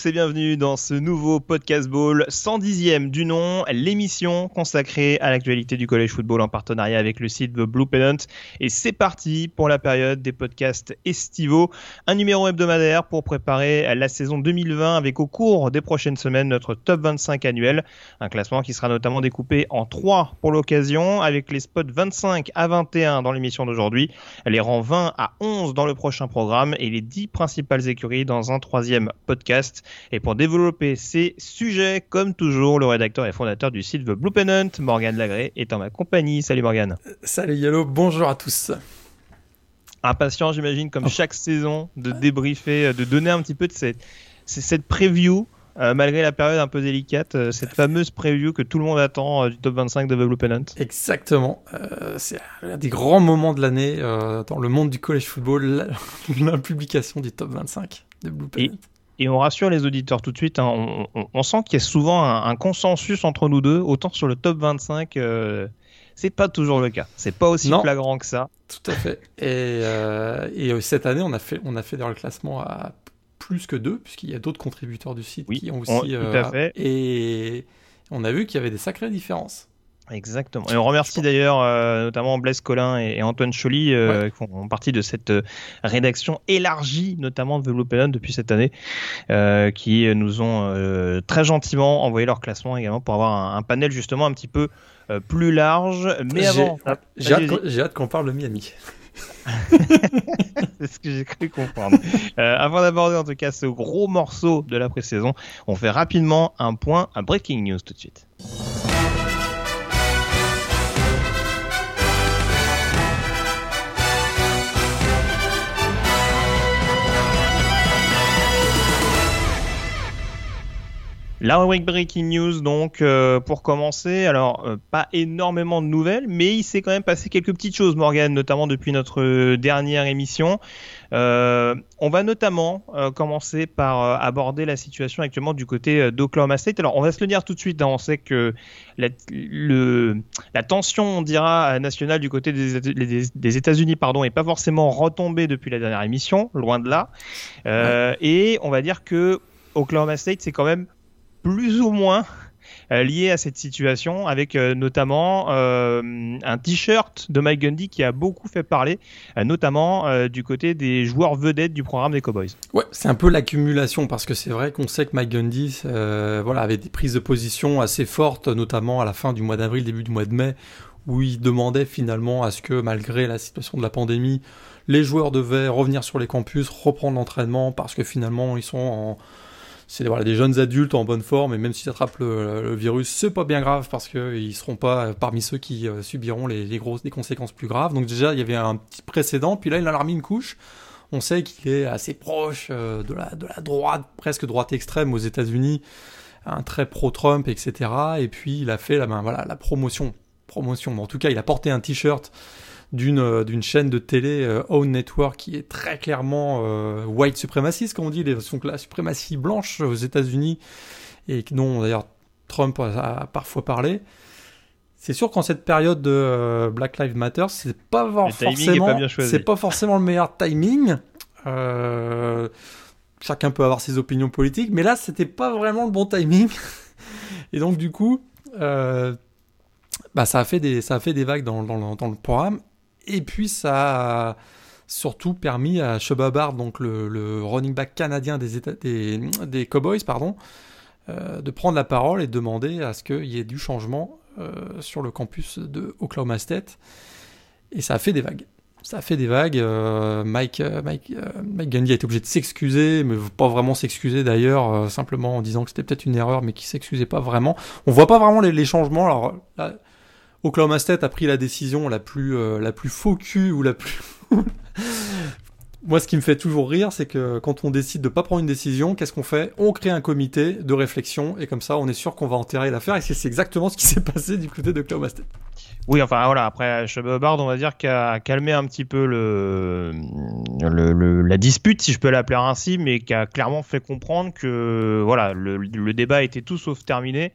tous et bienvenue dans ce nouveau podcast ball 110e du nom, l'émission consacrée à l'actualité du collège football en partenariat avec le site The Blue Pennant. Et c'est parti pour la période des podcasts estivaux, un numéro hebdomadaire pour préparer la saison 2020 avec au cours des prochaines semaines notre top 25 annuel, un classement qui sera notamment découpé en trois pour l'occasion avec les spots 25 à 21 dans l'émission d'aujourd'hui, les rangs 20 à 11 dans le prochain programme et les 10 principales écuries dans un troisième podcast. Et pour développer ces sujets, comme toujours, le rédacteur et fondateur du site The Blue Pennant, Morgan Lagré, est en ma compagnie. Salut Morgan. Salut Yellow, bonjour à tous. Impatient, j'imagine, comme chaque saison, de débriefer, de donner un petit peu de cette, cette preview. Euh, malgré la période un peu délicate, euh, cette fameuse preview que tout le monde attend euh, du top 25 de The Blue Pennant. Exactement. c'est un des grands moments de l'année dans le monde du college football, la, publication du top 25 de Blue Pennant. Et on rassure les auditeurs tout de suite, hein, on, sent qu'il y a souvent un, consensus entre nous deux, autant sur le top 25, euh, c'est pas toujours le cas. C'est pas aussi flagrant que ça. Tout à fait. Et, euh, et, euh, cette année, on a fait, on a fait dans le classement à plus que deux, puisqu'il y a d'autres contributeurs du site qui ont aussi. tout à fait. Et on a vu qu'il y avait des sacrées différences. Exactement. Et on remercie d'ailleurs euh, notamment Blaise Collin et, Antoine Choly euh, qui font partie de cette euh, rédaction élargie, notamment de Blue depuis cette année, qui nous ont très gentiment envoyé leur classement également pour avoir un, panel justement un petit peu plus large. Mais avant, j'ai hâte, qu'on parle de Miami. C'est ce que j'ai cru comprendre. avant d'aborder en tout cas ce gros morceau de la pré-saison, on fait rapidement un point, un breaking news tout de suite. La rubrique Breaking News, donc, euh, pour commencer, alors, euh, pas énormément de nouvelles, mais il s'est quand même passé quelques petites choses, Morgan, notamment depuis notre euh, dernière émission. on va notamment commencer par aborder la situation actuellement du côté d'Oklahoma State. Alors, on va se le dire tout de suite, hein, on sait que la, le, la tension, on dira, nationale du côté des, des, États-Unis, pardon, est pas forcément retombée depuis la dernière émission, loin de là. Et on va dire que Oklahoma State, c'est quand même plus ou moins euh, lié à cette situation, avec euh, notamment euh, un t-shirt de Mike Gundy qui a beaucoup fait parler, notamment du côté des joueurs vedettes du programme des Cowboys. Ouais, c'est un peu l'accumulation parce que c'est vrai qu'on sait que Mike Gundy, voilà, avait des prises de position assez fortes, notamment à la fin du mois d'avril, début du mois de mai, où il demandait finalement à ce que malgré la situation de la pandémie, les joueurs devaient revenir sur les campus, reprendre l'entraînement parce que finalement ils sont en c'est des jeunes adultes en bonne forme, et même s'ils attrapent le, virus, c'est pas bien grave parce qu'ils seront pas parmi ceux qui euh, subiront les, grosses conséquences plus graves. Donc déjà, il y avait un petit précédent, puis là, il a remis une couche. On sait qu'il est assez proche euh, de, la, droite, presque droite extrême aux États-Unis, un très pro-Trump, etc. Et puis il a fait la, la promotion. Promotion. En tout cas, il a porté un t-shirt d'une euh, d'une chaîne de télé euh, Own Network qui est très clairement euh, white suprémaciste, comme on dit, les, sont la suprématie blanche aux États-Unis et dont d'ailleurs Trump a, parfois parlé. C'est sûr qu'en cette période de Black Lives Matter, c'est pas forcément c'est pas forcément le meilleur timing. chacun peut avoir ses opinions politiques, mais là c'était pas vraiment le bon timing. et donc du coup, bah, ça a fait des ça a fait des vagues dans, dans, dans le programme et puis ça a surtout permis à Shubba donc le, running back canadien des, Cowboys, pardon, euh, de prendre la parole et de demander à ce qu'il y ait du changement euh, sur le campus de Oklahoma State. Et ça a fait des vagues. Ça a fait des vagues. Euh, Mike, Mike, Mike Gundy a été obligé de s'excuser, mais pas vraiment s'excuser d'ailleurs, simplement en disant que c'était peut-être une erreur, mais qui s'excusait pas vraiment. On voit pas vraiment les, changements. Alors Oklahoma State a pris la décision la plus, euh, la plus faux ou la plus. Moi, ce qui me fait toujours rire, c'est que quand on décide de pas prendre une décision, qu'est-ce qu'on fait? On crée un comité de réflexion et comme ça, on est sûr qu'on va enterrer l'affaire. Et c'est exactement ce qui s'est passé du côté de Oklahoma State. Oui, enfin voilà, après Bard, on va dire qu'il a calmé un petit peu le, le, la dispute, si je peux l'appeler ainsi, mais qui a clairement fait comprendre que voilà, le, le, débat était tout sauf terminé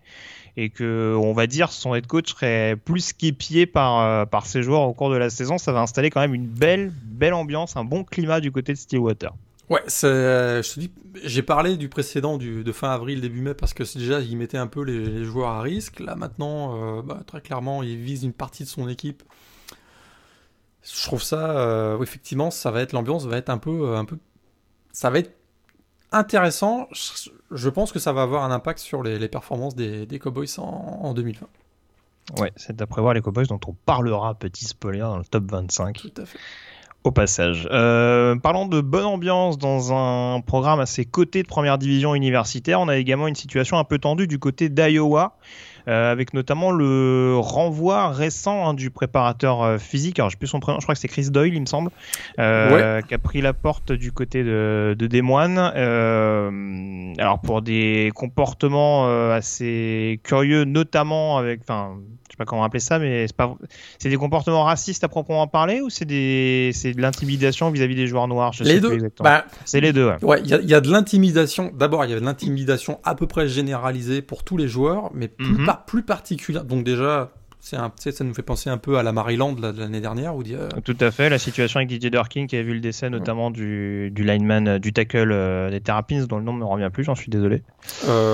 et que on va dire son head coach serait plus qu'épié par, euh, par ses joueurs au cours de la saison. Ça va installer quand même une belle, belle ambiance, un bon climat du côté de Stillwater. Ouais, je te dis, j'ai parlé du précédent de fin avril, début mai, parce que déjà, il mettait un peu les, joueurs à risque. Là, maintenant, euh, bah, très clairement, il vise une partie de son équipe. Je trouve ça, euh, effectivement, ça va être, l'ambiance va être un peu, euh, un peu, ça va être intéressant. Je pense que ça va avoir un impact sur les, performances des, Cowboys en, en 2020. Ouais, c'est à prévoir les Cowboys dont on parlera, petit spoiler, dans le top 25. Tout à fait au passage. Euh, parlant de bonne ambiance dans un programme à ses côtés de première division universitaire, on a également une situation un peu tendue du côté d'Iowa. Euh, avec notamment le renvoi récent hein, du préparateur euh, physique. Alors, je sais plus son prénom, je crois que c'est Chris Doyle, il me semble, euh, qui a pris la porte du côté de, de Des Moines. alors, pour des comportements assez curieux, notamment avec, enfin, sais pas comment appeler ça, mais c'est pas, c'est des comportements racistes à proprement parler ou c'est des, c'est de l'intimidation vis-à-vis des joueurs noirs? Je les sais deux. Bah, c'est les deux. Ouais, il y, y, a de l'intimidation. D'abord, il y a de l'intimidation à peu près généralisée pour tous les joueurs, mais plus, mm plus particulière. Donc déjà, un, ça nous fait penser un peu à la Maryland de l'année dernière. Où, euh, Tout à fait, la situation avec Didier Durkin qui a vu le décès notamment du, du, lineman, euh, du tackle euh, des Terrapins, dont le nom ne me revient plus, j'en suis désolé.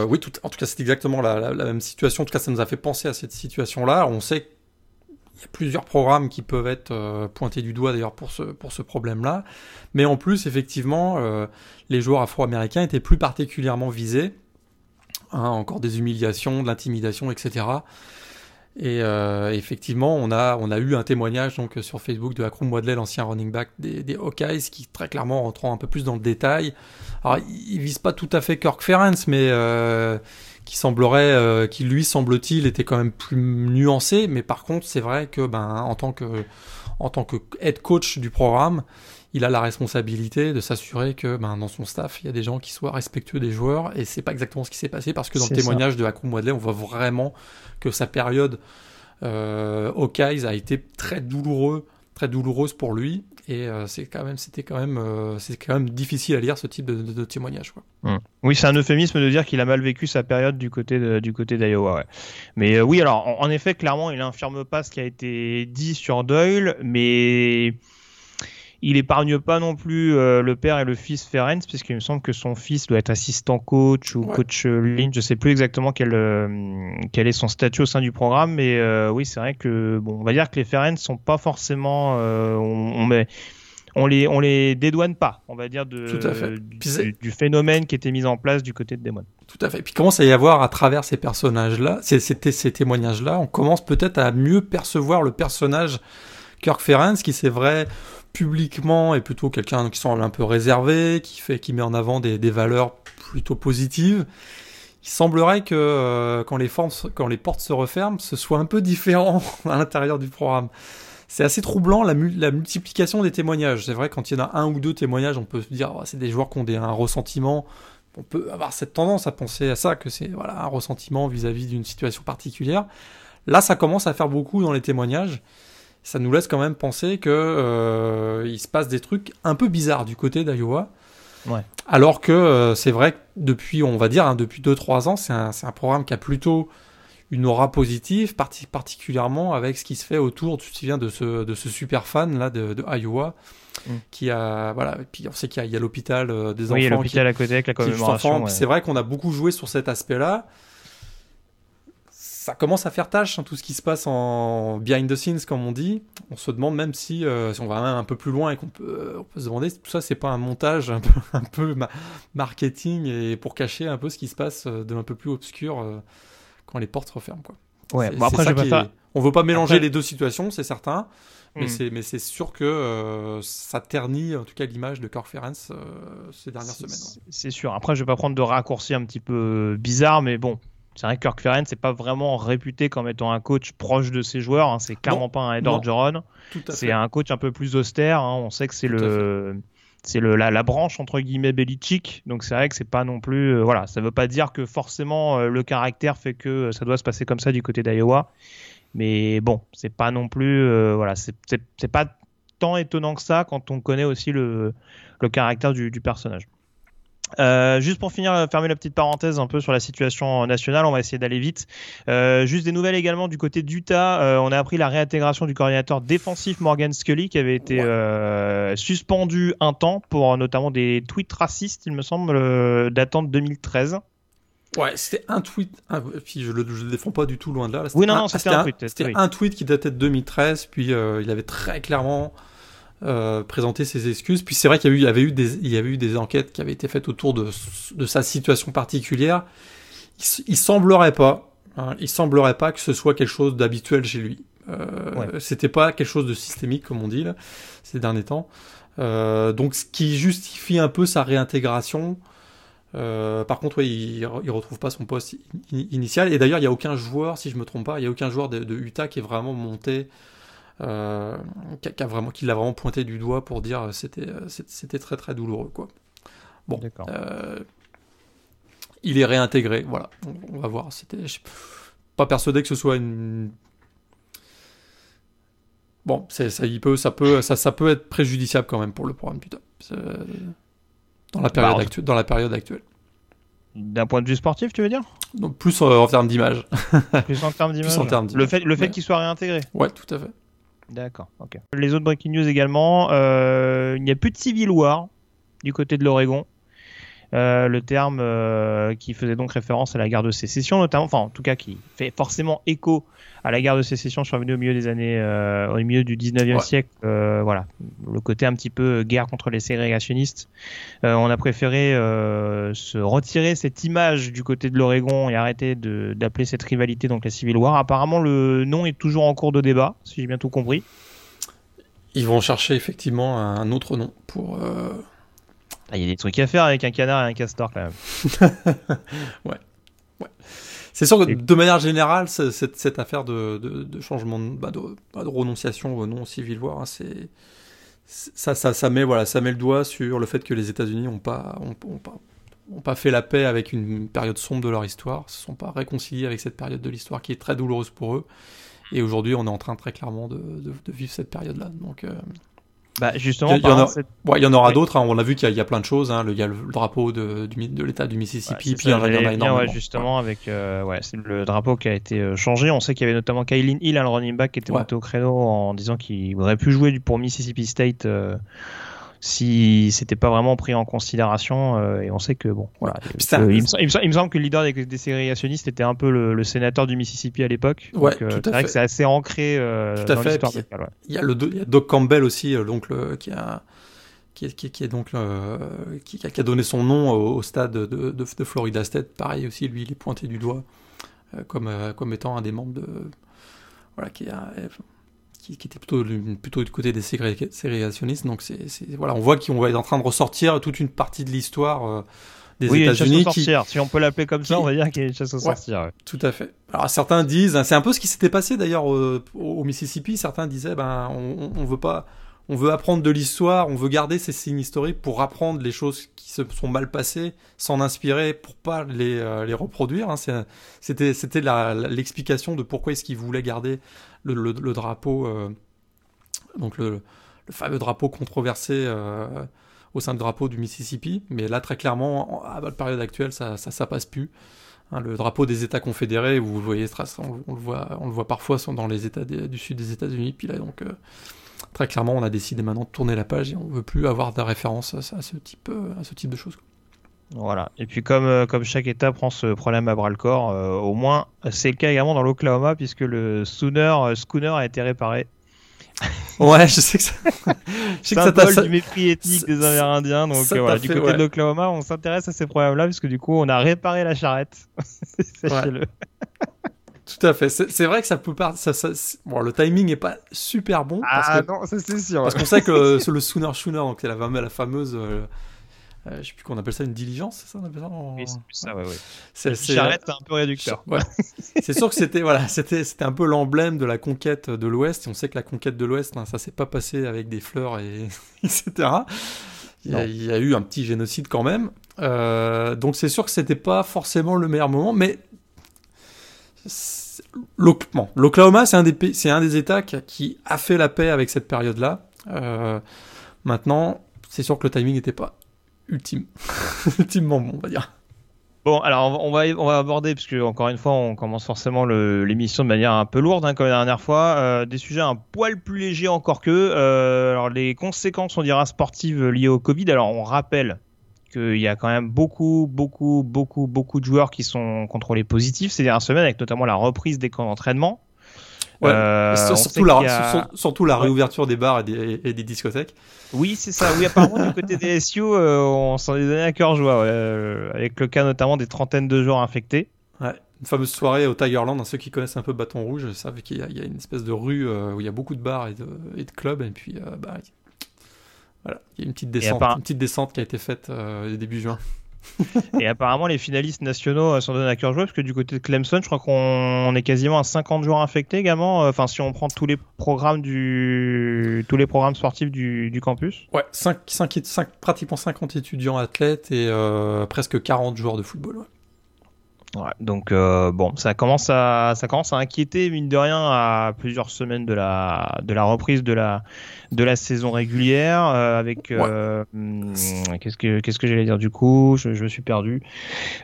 oui, tout, en tout cas, c'est exactement la, même situation. En tout cas, ça nous a fait penser à cette situation-là. On sait qu'il y a plusieurs programmes qui peuvent être pointés du doigt d'ailleurs pour ce, pour ce problème-là. Mais en plus, effectivement, les joueurs afro-américains étaient plus particulièrement visés. Hein, encore des humiliations, de l'intimidation, etc. Et euh, effectivement, on a, on a eu un témoignage donc, sur Facebook de Akrum Wadley, l'ancien running back des, des, Hawkeyes, qui très clairement, rentrant un peu plus dans le détail, alors il vise pas tout à fait Kirk Ferentz, mais euh, qui semblerait, euh, qui lui semble-t-il était quand même plus nuancé, mais par contre c'est vrai que ben en tant que en tant que head coach du programme, il a la responsabilité de s'assurer que ben, dans son staff, il y a des gens qui soient respectueux des joueurs. Et c'est pas exactement ce qui s'est passé parce que dans le témoignage de Hakoum Wadley, on voit vraiment que sa période euh, au Kais a été très douloureux, très douloureuse pour lui. Et euh, c'est quand même, c'était quand même, euh, c'est quand même difficile à lire ce type de, témoignage. Quoi. Mmh. Oui, c'est un euphémisme de dire qu'il a mal vécu sa période du côté de, du côté d'Iowa. Ouais. Mais euh, oui, alors en, en, effet, clairement, il n'infirme pas ce qui a été dit sur Doyle, mais il épargne pas non plus euh, le père et le fils Ferenc, puisqu'il me semble que son fils doit être assistant coach ou coach euh, ligne. Je sais plus exactement quel, euh, quel est son statut au sein du programme, mais oui, c'est vrai que bon, on va dire que les Ferenc sont pas forcément, on, met on les on les dédouane pas, on va dire de, Du, phénomène qui était mis en place du côté de Demon. Tout à fait. Puis commence à y avoir à travers ces personnages-là, ces, ces, ces témoignages-là, on commence peut-être à mieux percevoir le personnage Kirk Ferenc, qui c'est vrai publiquement est plutôt quelqu'un qui semble un peu réservé, qui fait, qui met en avant des, valeurs plutôt positives. Il semblerait que euh, quand, les portes se referment, ce soit un peu différent à l'intérieur du programme. C'est assez troublant la, multiplication des témoignages. C'est vrai quand il y en a un ou deux témoignages, on peut se dire oh, c'est des joueurs qui ont un ressentiment. On peut avoir cette tendance à penser à ça, que c'est voilà un ressentiment vis-à-vis d'une situation particulière. Là, ça commence à faire beaucoup dans les témoignages ça nous laisse quand même penser que euh, il se passe des trucs un peu bizarres du côté d'Iowa. Ouais. Alors que euh, c'est vrai que depuis, on va dire, hein, depuis 2-3 ans, c'est un, un, programme qui a plutôt une aura positive, particulièrement avec ce qui se fait autour, tu te souviens de ce, de ce super fan là de, de Iowa, mm. qui a, voilà, et puis on sait qu'il y a, l'hôpital euh, des enfants. Oui, l'hôpital à côté avec la commémoration. C'est vrai qu'on a beaucoup joué sur cet aspect-là ça commence à faire tâche, hein, tout ce qui se passe en behind the scenes, comme on dit. On se demande même si, euh, si on va même un peu plus loin et qu'on peut, on peut se demander si tout ça, c'est pas un montage un peu, un peu marketing et pour cacher un peu ce qui se passe euh, de un peu plus obscur euh, quand les portes se referment. Quoi. Ouais, bon après, je pas On veut pas mélanger les deux situations, c'est certain. Mais hmm. c'est sûr que ça ternit en tout cas l'image de Cork Ferenc ces dernières semaines. C'est sûr. Après, je vais pas prendre de raccourcis un petit peu bizarre, mais bon, c'est vrai que Kirk Ferentz c'est pas vraiment réputé comme étant un coach proche de ses joueurs. Hein. C'est clairement pas un Edward Joron. C'est un coach un peu plus austère. Hein. On sait que c'est le c'est la, la, branche entre guillemets Belichick. Donc c'est vrai que c'est pas non plus euh, voilà. Ça veut pas dire que forcément euh, le caractère fait que ça doit se passer comme ça du côté d'Iowa. Mais bon, c'est pas non plus, euh, voilà, c'est pas tant étonnant que ça quand on connaît aussi le, le caractère du, du personnage. Euh, juste pour finir, fermer la petite parenthèse un peu sur la situation nationale, on va essayer d'aller vite. Euh, juste des nouvelles également du côté d'Utah. Euh, on a appris la réintégration du coordinateur défensif Morgan Scully qui avait été euh, suspendu un temps pour notamment des tweets racistes, il me semble, euh, datant de 2013. Ouais, c'était un tweet. puis je le, je le défends pas du tout loin de là. oui, non, non, c'était un, tweet. C'était un tweet qui datait de 2013. Puis il avait très clairement euh, présenter ses excuses. Puis c'est vrai qu'il y, avait eu des, il y avait eu des enquêtes qui avaient été faites autour de, de sa situation particulière. Il, il semblerait pas, hein, il semblerait pas que ce soit quelque chose d'habituel chez lui. Euh, C'était pas quelque chose de systémique comme on dit là, ces derniers temps. Euh, donc ce qui justifie un peu sa réintégration. Par contre, ouais, il, il retrouve pas son poste initial. Et d'ailleurs, il y a aucun joueur, si je me trompe pas, il y a aucun joueur de, de Utah qui est vraiment monté euh, qui, a vraiment, qui l'a vraiment pointé du doigt pour dire euh, c'était euh, c'était très très douloureux quoi. Bon, euh, il est réintégré, voilà. On, va voir. C'était pas persuadé que ce soit une bon, ça, il peut, ça peut, ça, ça peut être préjudiciable quand même pour le programme putain. Dans la période bah, actuelle, dans la période actuelle. D'un point de vue sportif, tu veux dire? Donc plus en termes d'image. plus en termes d'image. Le fait, le fait qu'il soit réintégré. Ouais, tout à fait. D'accord, ok. Les autres breaking news également, euh, il n'y a plus de Civil War du côté de l'Oregon. Euh, le terme euh, qui faisait donc référence à la guerre de sécession, notamment, enfin en tout cas qui fait forcément écho à la guerre de sécession survenue au milieu des années, euh, au milieu du 19e siècle. Voilà, le côté un petit peu guerre contre les ségrégationnistes. On a préféré se retirer cette image du côté de l'Oregon et arrêter d'appeler cette rivalité donc la Civil War. Apparemment, le nom est toujours en cours de débat, si j'ai bien tout compris. Ils vont chercher effectivement un autre nom pour il y a des trucs à faire avec un canard et un castor quand même. ouais. ouais. C'est sûr que de manière générale, cette, cette affaire de, de, de changement de, bah de, renonciation au nom civil voir, hein, c'est ça, ça, ça, met voilà, ça met le doigt sur le fait que les États-Unis n'ont pas, ont, ont pas, ont pas fait la paix avec une période sombre de leur histoire, se sont pas réconciliés avec cette période de l'histoire qui est très douloureuse pour eux. Et aujourd'hui, on est en train très clairement de, vivre cette période-là. Donc, euh, bah justement, il y, en, aura d'autres. Hein. On a vu qu'il y, a plein de choses. Hein. Il y a le, drapeau de, de l'État du Mississippi, puis il y en a, énormément. justement, avec euh, ouais, c'est le drapeau qui a été euh, changé. On sait qu'il y avait notamment Kylin Hill, un running back, qui était monté au créneau en disant qu'il aurait pu jouer pour Mississippi State. Euh, si c'était pas vraiment pris en considération euh, et on sait que bon voilà il, me, semble que le leader des, des ségrégationnistes était un peu le, sénateur du Mississippi à l'époque. Ouais, euh, c'est vrai que c'est assez ancré euh, tout à dans l'histoire il y a le il y a Doc Campbell aussi donc le, qui a qui est, qui, qui est donc qui, qui, a donné son nom au, stade de, de, de, Florida State. Pareil aussi lui il est pointé du doigt comme comme étant un des membres de voilà qui a qui, était plutôt, plutôt du côté des ségrégationnistes. Donc c'est, voilà, on voit qu'on va être en train de ressortir toute une partie de l'histoire euh, des oui, États-Unis. Qui... Si on peut l'appeler comme ça, on va dire qu'il y a une chasse aux sorcières. Ouais. Tout à fait. Alors certains disent, hein, c'est un peu ce qui s'était passé d'ailleurs au, au, Mississippi. Certains disaient, ben on, on veut pas, on veut apprendre de l'histoire, on veut garder ces signes historiques pour apprendre les choses qui se sont mal passées, s'en inspirer pour pas les, euh, reproduire. Hein. C'était c'était l'explication de pourquoi est-ce qu'ils voulaient garder le, drapeau, euh, donc le, fameux drapeau controversé euh, au sein du drapeau du Mississippi. Mais là, très clairement, à la période actuelle, ça, ça, passe plus. Hein, le drapeau des États confédérés, vous voyez, on, le voit, on le voit parfois dans les États du sud des États-Unis. Très clairement, on a décidé maintenant de tourner la page et on veut plus avoir de référence à, ce type, à ce type de choses. Voilà. Et puis comme, euh, comme chaque État prend ce problème à bras le corps, euh, au moins c'est le cas également dans l'Oklahoma puisque le schooner, euh, schooner a été réparé. Ouais, je sais que ça. je sais que ça du mépris ethnique des Amérindiens. Donc voilà, du côté de l'Oklahoma, on s'intéresse à ces problèmes-là puisque du coup on a réparé la charrette. Sachez-le. Tout à fait. C'est vrai que ça peut pas. Ça, ça, bon, le timing est pas super bon. Ah non, ça c'est sûr. Parce qu'on sait que le, le Sooner Shooner, donc c'est la, la fameuse euh, je sais plus qu'on appelle ça une diligence, c'est ça on appelle ça Oui, c'est ça, ouais, ouais. C'est, J'arrête un peu réducteur. Ouais. c'est sûr que c'était voilà, c'était c'était un peu l'emblème de la conquête de l'Ouest. Et on sait que la conquête de l'Ouest, hein, ça s'est pas passé avec des fleurs et etc. Il y, a, il y, a, eu un petit génocide quand même. Euh, donc c'est sûr que c'était pas forcément le meilleur moment, mais l'Oklahoma, c'est un des c'est un des États qui a fait la paix avec cette période-là. Euh, maintenant, c'est sûr que le timing n'était pas ultime, ultimement bon, on va dire. Bon, alors on va, on va aborder, parce que encore une fois, on commence forcément l'émission de manière un peu lourde, hein, comme la dernière fois, euh, des sujets un poil plus légers encore que. Euh, alors les conséquences, on dira, sportives liées au Covid. Alors on rappelle qu'il y a quand même beaucoup, beaucoup, beaucoup, beaucoup de joueurs qui sont contrôlés positifs ces dernières semaines, avec notamment la reprise des camps d'entraînement. Euh, surtout, la, surtout, la, réouverture des bars et des, discothèques. Oui, c'est ça. Oui, apparemment, du côté des SU, euh, on s'en est donné à cœur joie, euh, avec le cas notamment des trentaines de joueurs infectés. Ouais. Une fameuse soirée au Tigerland, hein, ceux qui connaissent un peu Bâton Rouge savent qu'il y, a une espèce de rue où il y a beaucoup de bars et de, et de clubs, et puis bah, voilà, il y a une petite descente, une petite descente qui a été faite début juin. et apparemment, les finalistes nationaux euh, sont donnés à cœur joie parce que du côté de Clemson, je crois qu'on est quasiment à 50 joueurs infectés également. Euh, enfin, si on prend tous les programmes du tous les programmes sportifs du, campus. Ouais, 5, 5, pratiquement 50 étudiants athlètes et euh, presque 40 joueurs de football. Ouais. Ouais, donc euh, bon, ça commence à ça commence à inquiéter mine de rien à plusieurs semaines de la de la reprise de la de la saison régulière euh, avec euh, hmm, qu'est-ce que qu'est-ce que j'allais dire du coup? Je, je me suis perdu.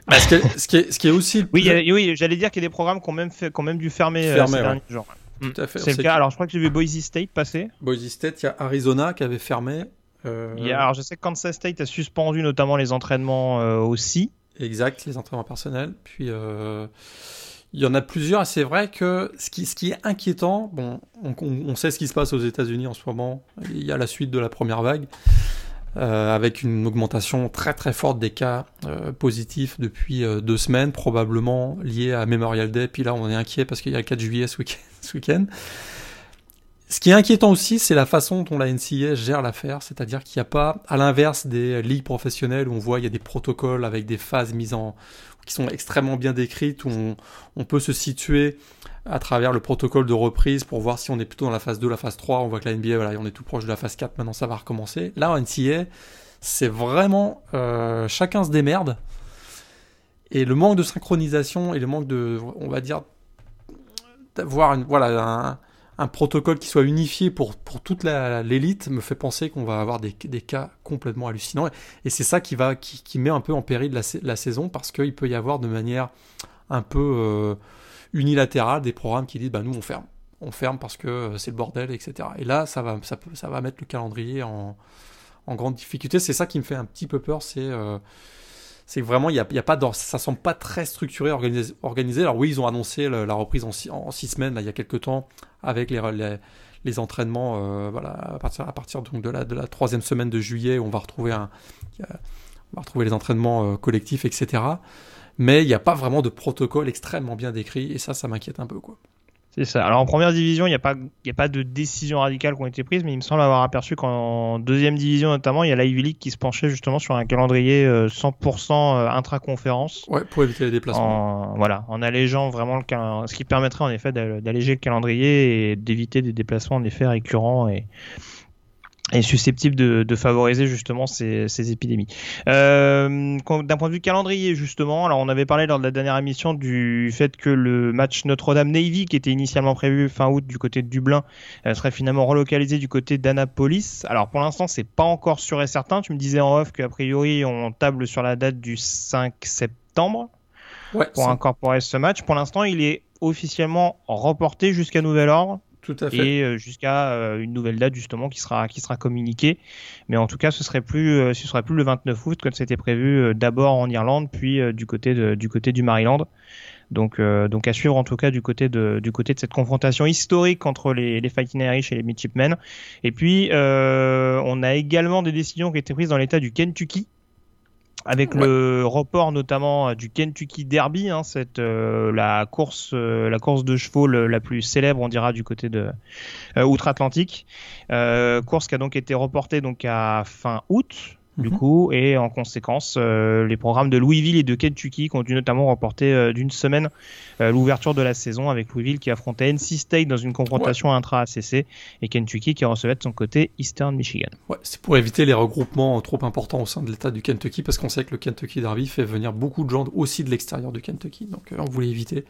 Bah, ce, qui est, ce, qui est, ce qui est aussi oui oui j'allais dire qu'il y a des programmes qui ont même fait qui ont même dû fermer, fermer ces derniers jours. Tout à fait. C'est le cas. Alors je crois que j'ai vu Boise State passer. Boise State, il y a Arizona qui avait fermé. Il y a, alors je sais que Kansas State a suspendu notamment les entraînements aussi. Exact, les entraînements personnels. Puis euh, il y en a plusieurs et c'est vrai que ce qui, est inquiétant, bon, on, sait ce qui se passe aux États-Unis en ce moment. Il y a la suite de la première vague. Euh, avec une augmentation très très forte des cas euh, positifs depuis deux semaines, probablement lié à Memorial Day. Puis là, on est inquiet parce qu'il y a le 4 juillet ce week-end. Qui est inquiétant aussi, c'est la façon dont la NCA gère l'affaire, c'est-à-dire qu'il n'y a pas, à l'inverse des ligues professionnelles où on voit il y a des protocoles avec des phases mises en, qui sont extrêmement bien décrites, où on, peut se situer à travers le protocole de reprise pour voir si on est plutôt dans la phase 2, la phase 3. On voit que la NBA, voilà, on est tout proche de la phase 4, maintenant ça va recommencer. Là, en NCA, c'est vraiment euh, chacun se démerde. Et le manque de synchronisation et le manque de, on va dire, d'avoir une, voilà, un, un protocole qui soit unifié pour, toute l'élite me fait penser qu'on va avoir des, cas complètement hallucinants. Et c'est ça qui, va, qui, met un peu en péril la, saison parce qu'il peut y avoir de manière un peu euh, unilatérale des programmes qui disent bah, nous on ferme. On ferme parce que c'est le bordel, etc. Et là, ça va, ça, va mettre le calendrier en, en grande difficulté. C'est ça qui me fait un petit peu peur, c'est euh, c'est vraiment il y a, pas ça semble pas très structuré organisé, organisé. alors oui ils ont annoncé la reprise en six, semaines il y a quelques temps avec les, les, entraînements euh, voilà à partir donc de la de la troisième semaine de juillet on va retrouver un on va retrouver les entraînements euh, collectifs etc mais il n'y a pas vraiment de protocole extrêmement bien décrit et ça ça m'inquiète un peu quoi c'est ça. Alors en première division, il n'y a, pas, a pas de décision radicale qui ont été prises, mais il me semble avoir aperçu qu'en deuxième division notamment, il y a l'Ivy League qui se penchait justement sur un calendrier 100% euh, euh, intra-conférence. Ouais, pour éviter les déplacements. En, voilà, en allégeant vraiment le ce qui permettrait en effet d'alléger le calendrier et d'éviter des déplacements en effet récurrents et, est susceptible de, de, favoriser justement ces, ces épidémies. Euh, D'un point de vue calendrier justement, alors on avait parlé lors de la dernière émission du fait que le match Notre-Dame-Navy qui était initialement prévu fin août du côté de Dublin euh, serait finalement relocalisé du côté d'Annapolis. Alors pour l'instant c'est pas encore sûr et certain. Tu me disais en off qu'a priori on table sur la date du 5 septembre ouais, pour incorporer ce match. Pour l'instant il est officiellement reporté jusqu'à nouvel ordre. Et euh, jusqu'à euh, une nouvelle date justement qui sera qui sera communiquée. Mais en tout cas, ce serait plus euh, ce serait plus le 29 août comme c'était prévu d'abord en Irlande puis du côté de, du côté du Maryland. Donc, donc à suivre en tout cas du côté de, du côté de cette confrontation historique entre les, les Fighting Irish et les Midshipmen. Et puis, on a également des décisions qui ont été prises dans l'État du Kentucky avec le report notamment euh, du Kentucky Derby, hein, cette euh, la course euh, la course de chevaux la plus célèbre on dira du côté de outre-Atlantique, course qui a donc été reportée donc à fin août du mhm. coup, et en conséquence, euh, les programmes de Louisville et de Kentucky qui ont dû notamment reporter euh, d'une semaine euh, l'ouverture de la saison avec Louisville qui affrontait NC State dans une confrontation intra-ACC et Kentucky qui recevait de son côté Eastern Michigan. Ouais, c'est pour éviter les regroupements trop importants au sein de l'État du Kentucky parce qu'on sait que le Kentucky Derby fait venir beaucoup de gens aussi de l'extérieur du Kentucky, donc on voulait éviter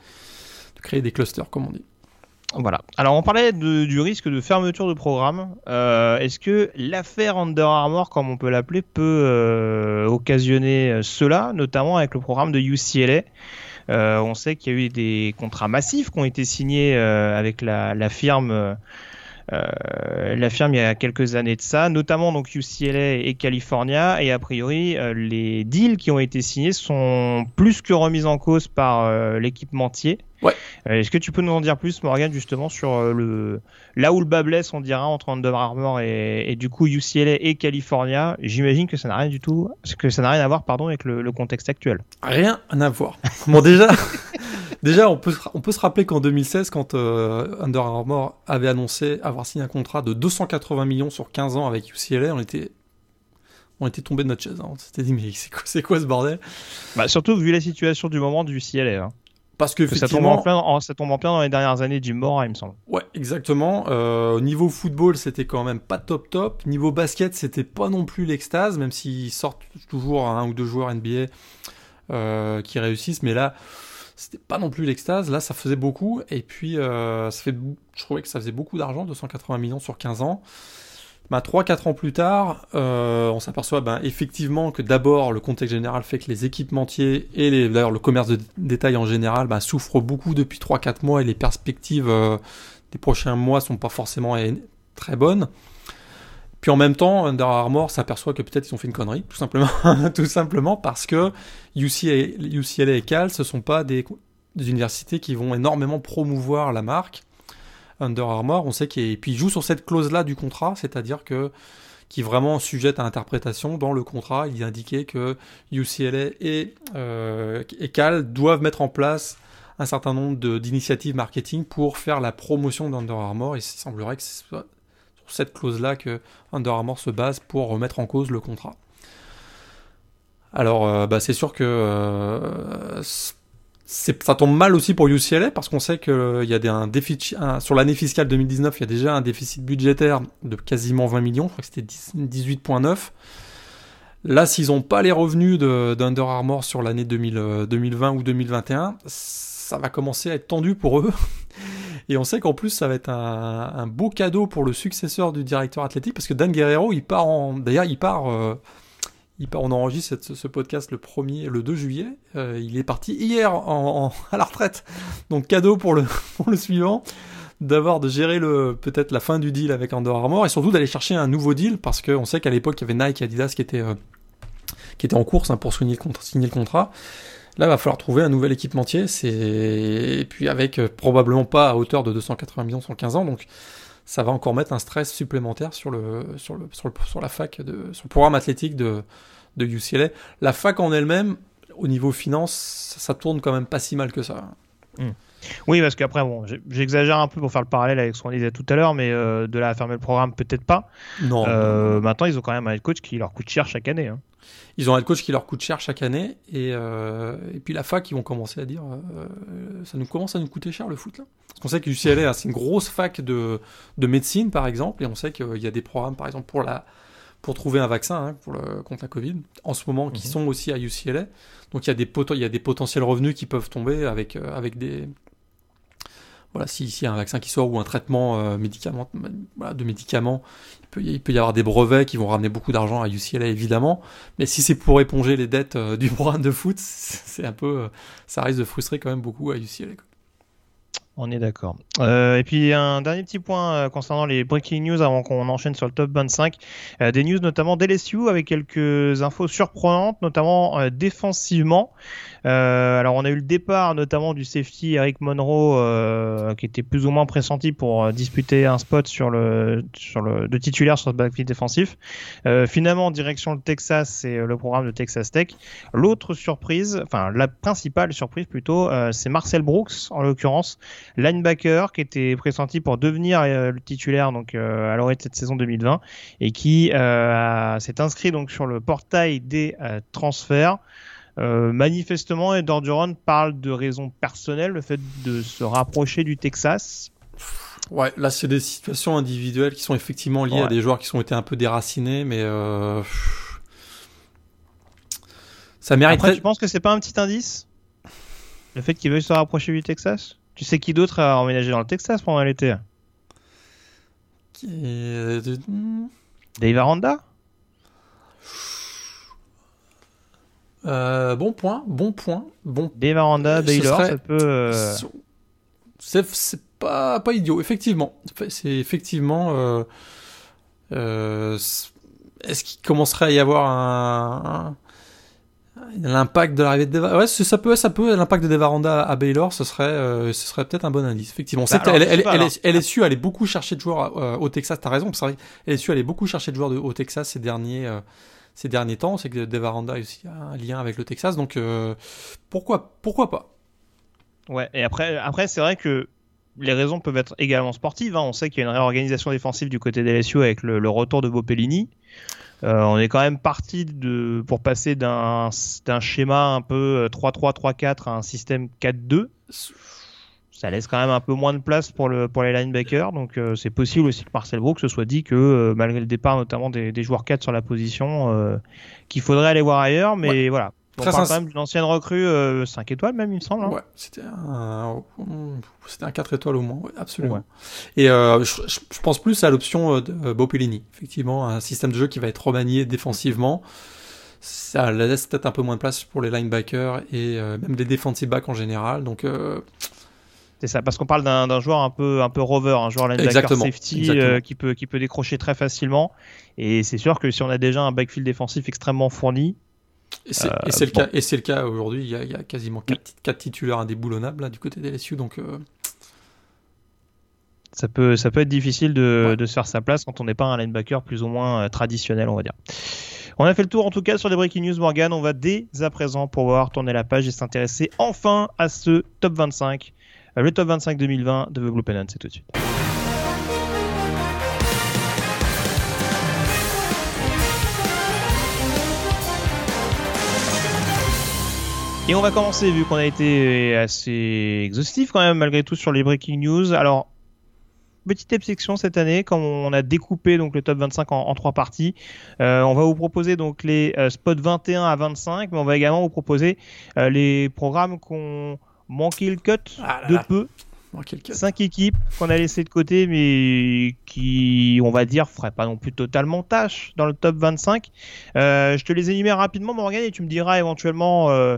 créer des clusters, comme on dit. Voilà. Alors on parlait du risque de fermeture de programme. Euh, est-ce que l'affaire Under Armour, comme on peut l'appeler, peut euh, occasionner cela, notamment avec le programme de UCLA On sait qu'il y a eu des contrats massifs qui ont été signés avec la, firme euh, il y a quelques années de ça, notamment donc UCLA et California, et a priori euh, les deals qui ont été signés sont plus que remis en cause par euh, l'équipementier. Ouais. Est-ce que tu peux nous en dire plus, Morgan, justement sur le là où le bas blesse, on dira entre Under Armour et, et du coup UCLA et California J'imagine que ça n'a rien du tout, que ça n'a rien à voir, pardon, avec le, le contexte actuel. Rien à voir. Bon déjà. Déjà, on peut, on peut se rappeler qu'en 2016, quand euh, Under Armour avait annoncé avoir signé un contrat de 280 millions sur 15 ans avec UCLA, on était, on était tombé de notre chaise. Hein. On s'était dit, mais c'est quoi, c'est quoi ce bordel? Bah, Surtout vu la situation du moment du UCLA. Hein. Parce que, ça, tombe en plein, ça tombe en plein dans les dernières années du Mora, il me semble. Ouais, exactement. Euh, au niveau football, c'était quand même pas top top. Niveau basket, c'était pas non plus l'extase, même s'ils sortent toujours un ou deux joueurs NBA euh, qui réussissent. Mais là, c'était pas non plus l'extase. Là, ça faisait beaucoup. Et puis, euh, ça fait, je trouvais que ça faisait beaucoup d'argent, 280 millions sur 15 ans. Bah, 3-4 ans plus tard, euh, on s'aperçoit ben, effectivement que d'abord le contexte général fait que les équipementiers et d'ailleurs le commerce de détail en général ben, souffrent beaucoup depuis 3-4 mois et les perspectives euh, des prochains mois sont pas forcément très bonnes. Puis en même temps, Under Armour s'aperçoit que peut-être ils ont fait une connerie, tout simplement, tout simplement parce que UCLA, et Cal, ce sont pas des, universités qui vont énormément promouvoir la marque. Under Armour, on sait qu'il puis joue sur cette clause-là du contrat, c'est-à-dire que qui est vraiment sujette à interprétation. Dans le contrat, il est indiqué que UCLA et, euh, et Cal doivent mettre en place un certain nombre d'initiatives marketing pour faire la promotion d'Under Armour. Et il semblerait que ce soit cette clause-là que Under Armour se base pour remettre en cause le contrat. Alors, euh, bah, c'est sûr que euh, ça tombe mal aussi pour UCLA parce qu'on sait qu'il euh, y a un déficit sur l'année fiscale 2019, il y a déjà un déficit budgétaire de quasiment 20 millions, je crois que c'était 18,9. Là, s'ils n'ont pas les revenus d'Under Armour sur l'année 2020 ou 2021, ça va commencer à être tendu pour eux. Et on sait qu'en plus, ça va être un, beau cadeau pour le successeur du directeur athlétique, parce que Dan Guerrero, il part en. D'ailleurs, il part. Euh, on enregistre ce, podcast le 1er, le 2 juillet. Euh, il est parti hier en, à la retraite. Donc cadeau pour le, suivant d'avoir de gérer peut-être la fin du deal avec Under Armour et surtout d'aller chercher un nouveau deal parce qu'on sait qu'à l'époque il y avait Nike et Adidas qui étaient euh, qui étaient en course hein, pour signer le, contrat, Là, il va falloir trouver un nouvel équipementier. Et puis avec euh, probablement pas à hauteur de 280 millions sur 15 ans, ça va encore mettre un stress supplémentaire sur le sur le sur, la fac de sur le programme athlétique de de UCLA. La fac en elle-même, au niveau finance, ça, tourne quand même pas si mal que ça. Hmm. Oui, parce qu'après, bon, j'exagère un peu pour faire le parallèle avec ce qu'on disait tout à l'heure, mais euh, de la fermer le programme, peut-être pas. Non, euh, Maintenant, ils ont quand même un head coach qui leur coûte cher chaque année. Hein. Ils ont un coach qui leur coûte cher chaque année. Et, euh, et puis la fac, ils vont commencer à dire euh, ça nous commence à nous coûter cher le foot là. Parce qu'on sait que UCLA, c'est une grosse fac de, de médecine par exemple. Et on sait qu'il y a des programmes par exemple pour, la, pour trouver un vaccin hein, pour le, contre la Covid en ce moment qui mhm. sont aussi à UCLA. Donc il y, a des il y a des potentiels revenus qui peuvent tomber avec, euh, avec des, voilà, s'il y a un vaccin qui sort ou un traitement euh, médicament, de médicaments, il peut, y avoir des brevets qui vont ramener beaucoup d'argent à UCLA évidemment, mais si c'est pour éponger les dettes euh, du programme de foot, c'est un peu, euh, ça risque de frustrer quand même beaucoup à UCLA. On est d'accord. Euh, et puis un dernier petit point euh, concernant les breaking news avant qu'on enchaîne sur le top 25. Euh, des news notamment d'LSU avec quelques infos surprenantes, notamment euh, défensivement. alors on a eu le départ notamment du safety Eric Monroe qui était plus ou moins pressenti pour disputer un spot sur le sur le de titulaire sur ce backfield défensif. finalement en direction le Texas, c'est le programme de Texas Tech. L'autre surprise, enfin la principale surprise plutôt, c'est Marcel Brooks en l'occurrence linebacker qui était pressenti pour devenir euh, le titulaire donc euh, à l'orée de cette saison 2020 et qui euh, s'est inscrit donc sur le portail des transferts. manifestement, Edward Duron parle de raisons personnelles, le fait de se rapprocher du Texas. Ouais, là c'est des situations individuelles qui sont effectivement liées à des joueurs qui sont été un peu déracinés, mais ça mériterait. Après, tu penses que c'est pas un petit indice Le fait qu'il veuille se rapprocher du Texas? Tu sais qui d'autre a emménagé dans le Texas pendant l'été est... Dave Aranda Euh, bon point, bon point, bon. Dave Aranda, Baylor, serait- ça peut. euh, C'est pas, pas idiot, effectivement. C'est effectivement. euh, euh, Est-ce qu'il commencerait à y avoir un. L'impact de l'arrivée de Deva... Ouais, ça peut, ça peut. L'impact de Devaranda à Baylor, ce serait, euh, ce serait peut-être un bon indice. Effectivement, Bah alors, elle, elle, pas, elle, alors. elle est su aller beaucoup chercher de joueurs euh, au Texas. T'as raison, vrai. Elle est su aller beaucoup chercher de joueurs de, au Texas ces derniers, euh, ces derniers temps. C'est que Devaranda a aussi un lien avec le Texas, donc euh, pourquoi, pourquoi pas? Ouais, et après, après c'est vrai que les raisons peuvent être également sportives. hein. On sait qu'il y a une réorganisation défensive du côté des LSU avec le, le retour de Bopellini. Euh, on est quand même parti de, pour passer d'un schéma un peu euh, 3-3-3-4 à un système 4-2. Ça laisse quand même un peu moins de place pour, le, pour les linebackers. Donc euh, c'est possible aussi que Marcel Brooks se soit dit que euh, malgré le départ notamment des, des joueurs 4 sur la position, euh, qu'il faudrait aller voir ailleurs. Mais voilà. On Très parle quand même d'une ancienne recrue euh, 5 étoiles même, il me semble. hein. Ouais, c'était un, c'était un 4 étoiles au moins, ouais, absolument. Ouais. Et euh, je, pense plus à l'option euh, de euh, Bopellini. Effectivement, un système de jeu qui va être remanié défensivement. Ça laisse peut-être un peu moins de place pour les linebackers et euh, même les defensive backs en général. Donc, C'est ça, parce qu'on parle d'un d'un joueur un peu, un peu rover, un joueur linebacker Exactement, safety exactement. euh, qui, peut, qui peut décrocher très facilement. Et c'est sûr que si on a déjà un backfield défensif extrêmement fourni, et c'est Euh, et c'est le bon. cas. Et c'est le cas aujourd'hui. Il y a, il y a quasiment 4, titulaires indéboulonnables là, du côté des LSU. Donc, euh, ça peut, ça peut être difficile de, Ouais. de se faire sa place quand on n'est pas un linebacker plus ou moins euh, traditionnel, on va dire. On a fait le tour en tout cas sur les breaking news, Morgan. On va dès à présent pouvoir tourner la page et s'intéresser enfin à ce top 25. Euh, Le top 25 2020 de The Blue Pennant, c'est tout de suite. Et on va commencer, vu qu'on a été assez exhaustif quand même, malgré tout, sur les breaking news. Alors, petite exception cette année, comme on a découpé donc le top 25 en, en trois parties. Euh, on va vous proposer donc les euh, spots 21 à 25, mais on va également vous proposer euh, les programmes qu'on manqué le cut Ah là de là. peu. bon, quelqu'un- Cinq équipes qu'on a laissées de côté, mais qui, on va dire, feraient pas non plus totalement tâche dans le top 25. Euh, je te les énumère rapidement, Morgan, et tu me diras éventuellement euh,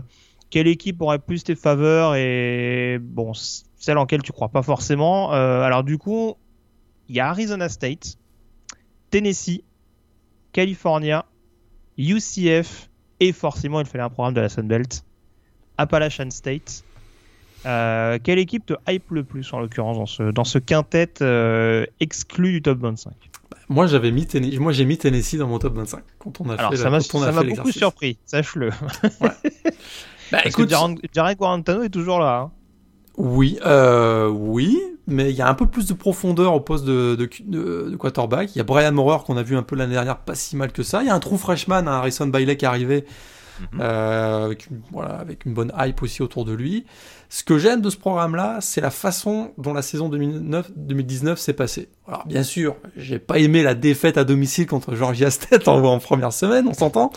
quelle équipe aurait plus tes faveurs et bon, celle en laquelle tu crois pas forcément. Euh, alors du coup, il y a Arizona State, Tennessee, California, UCF et forcément, il fallait un programme de la Sunbelt, Appalachian State. Euh, quelle équipe te hype le plus en l'occurrence dans ce, dans ce quintet euh, exclu du top 25 Moi, j'avais mis Tennessee. Moi, j'ai mis Tennessee dans mon top 25 quand on a Alors fait. ça m'a beaucoup surpris, sache-le. Bah, Parce écoute, que Jared, Jared Guarantano est toujours là. hein. Oui, euh, oui, mais il y a un peu plus de profondeur au poste de, de, de- de quarterback. Il y a Brian Maurer qu'on a vu un peu l'année dernière, pas si mal que ça. Il y a un trou freshman, un Harrison Bailey qui est arrivé, euh, avec, une, voilà, avec une bonne hype aussi autour de lui. Ce que j'aime de ce programme-là, c'est la façon dont la saison 2009, 2019 s'est passée. Alors bien sûr, j'ai pas aimé la défaite à domicile contre Georgia State en, en première semaine, on s'entend.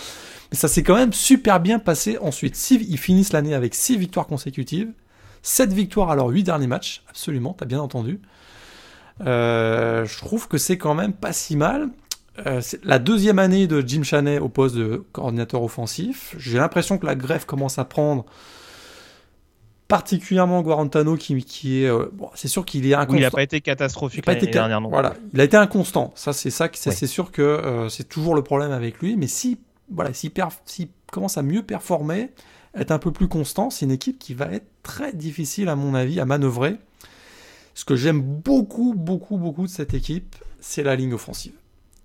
Mais ça s'est quand même super bien passé ensuite. Six- ils finissent l'année avec 6 victoires consécutives. 7 victoires à leurs 8 derniers matchs, absolument, t'as bien entendu. Euh, je trouve que c'est quand même pas si mal. Euh, c'est la deuxième année de Jim Chaney au poste de coordinateur offensif. J'ai l'impression que la greffe commence à prendre particulièrement Guarantano qui, qui est... euh, bon, c'est sûr qu'il est Oui, il inconstant. n'a pas été catastrophique pas l'année dernière non voilà, il a été inconstant. Ça, c'est ça, c'est sûr que euh, c'est toujours le problème avec lui. Mais si, voilà, s'il perf- s'il commence à mieux performer, être un peu plus constant, c'est une équipe qui va être très difficile à mon avis à manœuvrer. Ce que j'aime beaucoup, beaucoup, beaucoup de cette équipe, c'est la ligne offensive.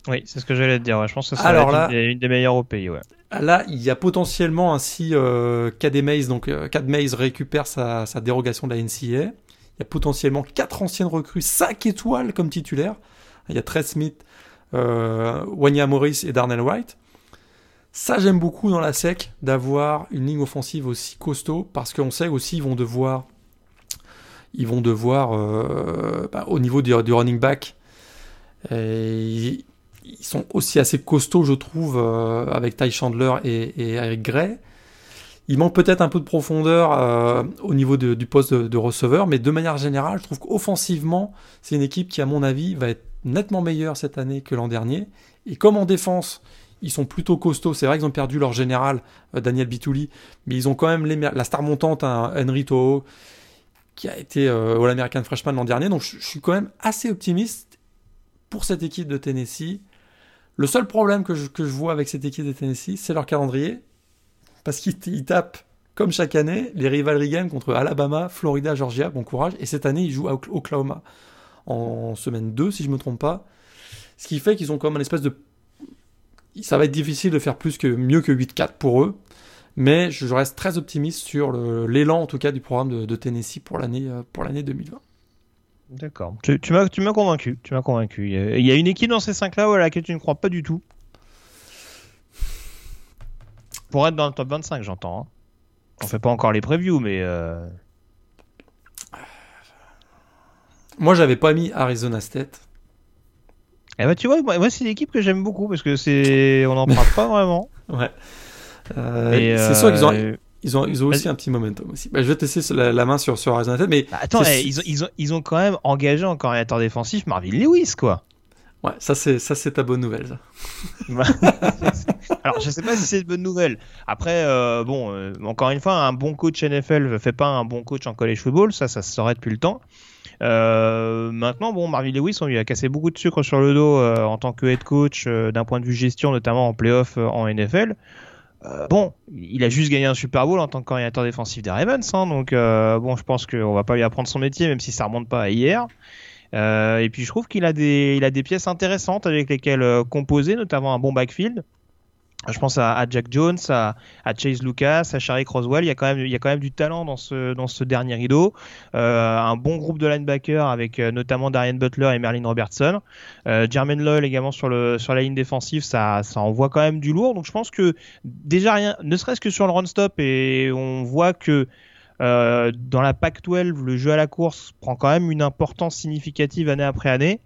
Oui, c'est ce que j'allais te dire. Je pense que c'est une, une des meilleures au pays. Ouais. Là, il y a potentiellement ainsi euh, Mays, donc euh, récupère sa, sa dérogation de la NCA. Il y a potentiellement quatre anciennes recrues, 5 étoiles comme titulaires. Il y a Trey Smith, euh, Wanya Morris et Darnell White. Ça, j'aime beaucoup dans la SEC d'avoir une ligne offensive aussi costaud parce qu'on sait aussi ils vont devoir, ils vont devoir euh, bah, au niveau du, running back, ils sont aussi assez costauds, je trouve, euh, avec Ty Chandler et, et Gray. Il manque peut-être un peu de profondeur euh, au niveau du poste de, receveur, mais de manière générale, je trouve qu'offensivement, c'est une équipe qui, à mon avis, va être nettement meilleure cette année que l'an dernier. Et comme en défense, ils sont plutôt costauds. C'est vrai qu'ils ont perdu leur général, euh, Daniel Bitouli, mais ils ont quand même la star montante, hein, Henry Toho, qui a été euh, All-American Freshman l'an dernier. Donc je, suis quand même assez optimiste pour cette équipe de Tennessee. Le seul problème que je, vois avec cette équipe de Tennessee, c'est leur calendrier parce qu'ils tapent, comme chaque année, les rivalry games contre Alabama, Florida, Georgia. Bon courage. Et cette année, ils jouent à Oklahoma en semaine 2, si je ne me trompe pas. Ce qui fait qu'ils ont comme un espèce de. Ça va être difficile de faire plus que mieux que 8-4 pour eux. Mais je reste très optimiste sur l'élan, en tout cas, du programme de, Tennessee pour l'année euh, pour l'année 2020. D'accord. Tu, tu m'as convaincu. Tu m'as convaincu. Il y a une équipe dans ces cinq-là à laquelle tu ne crois pas du tout. Pour être dans le top 25, j'entends. Hein. On fait pas encore les previews, mais. Euh... Moi, j'avais pas mis Arizona State. Eh ben, tu vois, moi, c'est l'équipe que j'aime beaucoup parce que c'est, on n'en parle pas vraiment. Ouais. Euh, c'est sûr qu'ils ont, euh, ils ont, ils ont aussi un petit momentum aussi. Bah, je vais tester la, la, main sur, sur Arizona mais. Bah, attends, eh, ils, ont, ils, ont, ils ont quand même engagé un coordinateur défensif, Marvin Lewis, quoi. Ouais, ça c'est ça c'est ta bonne nouvelle. Alors je sais pas si c'est une bonne nouvelle. Après euh, bon, euh, encore une fois, un bon coach NFL ne fait pas un bon coach en college football, ça ça se saurait depuis le temps. Euh, maintenant bon, Marvin Lewis on lui a cassé beaucoup de sucre sur le dos en tant que head coach d'un point de vue gestion, notamment en playoff en NFL. bon, il a juste gagné un Super Bowl en tant que défensif des Ravens, hein, donc bon, je pense qu'on va pas lui apprendre son métier, même si ça remonte pas à hier. Euh, et puis je trouve qu'il a des, pièces intéressantes avec lesquelles euh, composer, notamment un bon backfield. Je pense à, Jack Jones, à, Chase Lucas, à Shari Croswell. Il y a quand même, du talent dans ce, dernier rideau. Euh, un bon groupe de linebackers avec notamment Darian Butler et Merlin Robertson. Jermaine Lowell également sur, la ligne défensive, ça, envoie quand même du lourd. Donc je pense que déjà rien, ne serait-ce que sur le run stop et on voit que euh, dans la Pac-12, le jeu à la course prend quand même une importance significative année après année.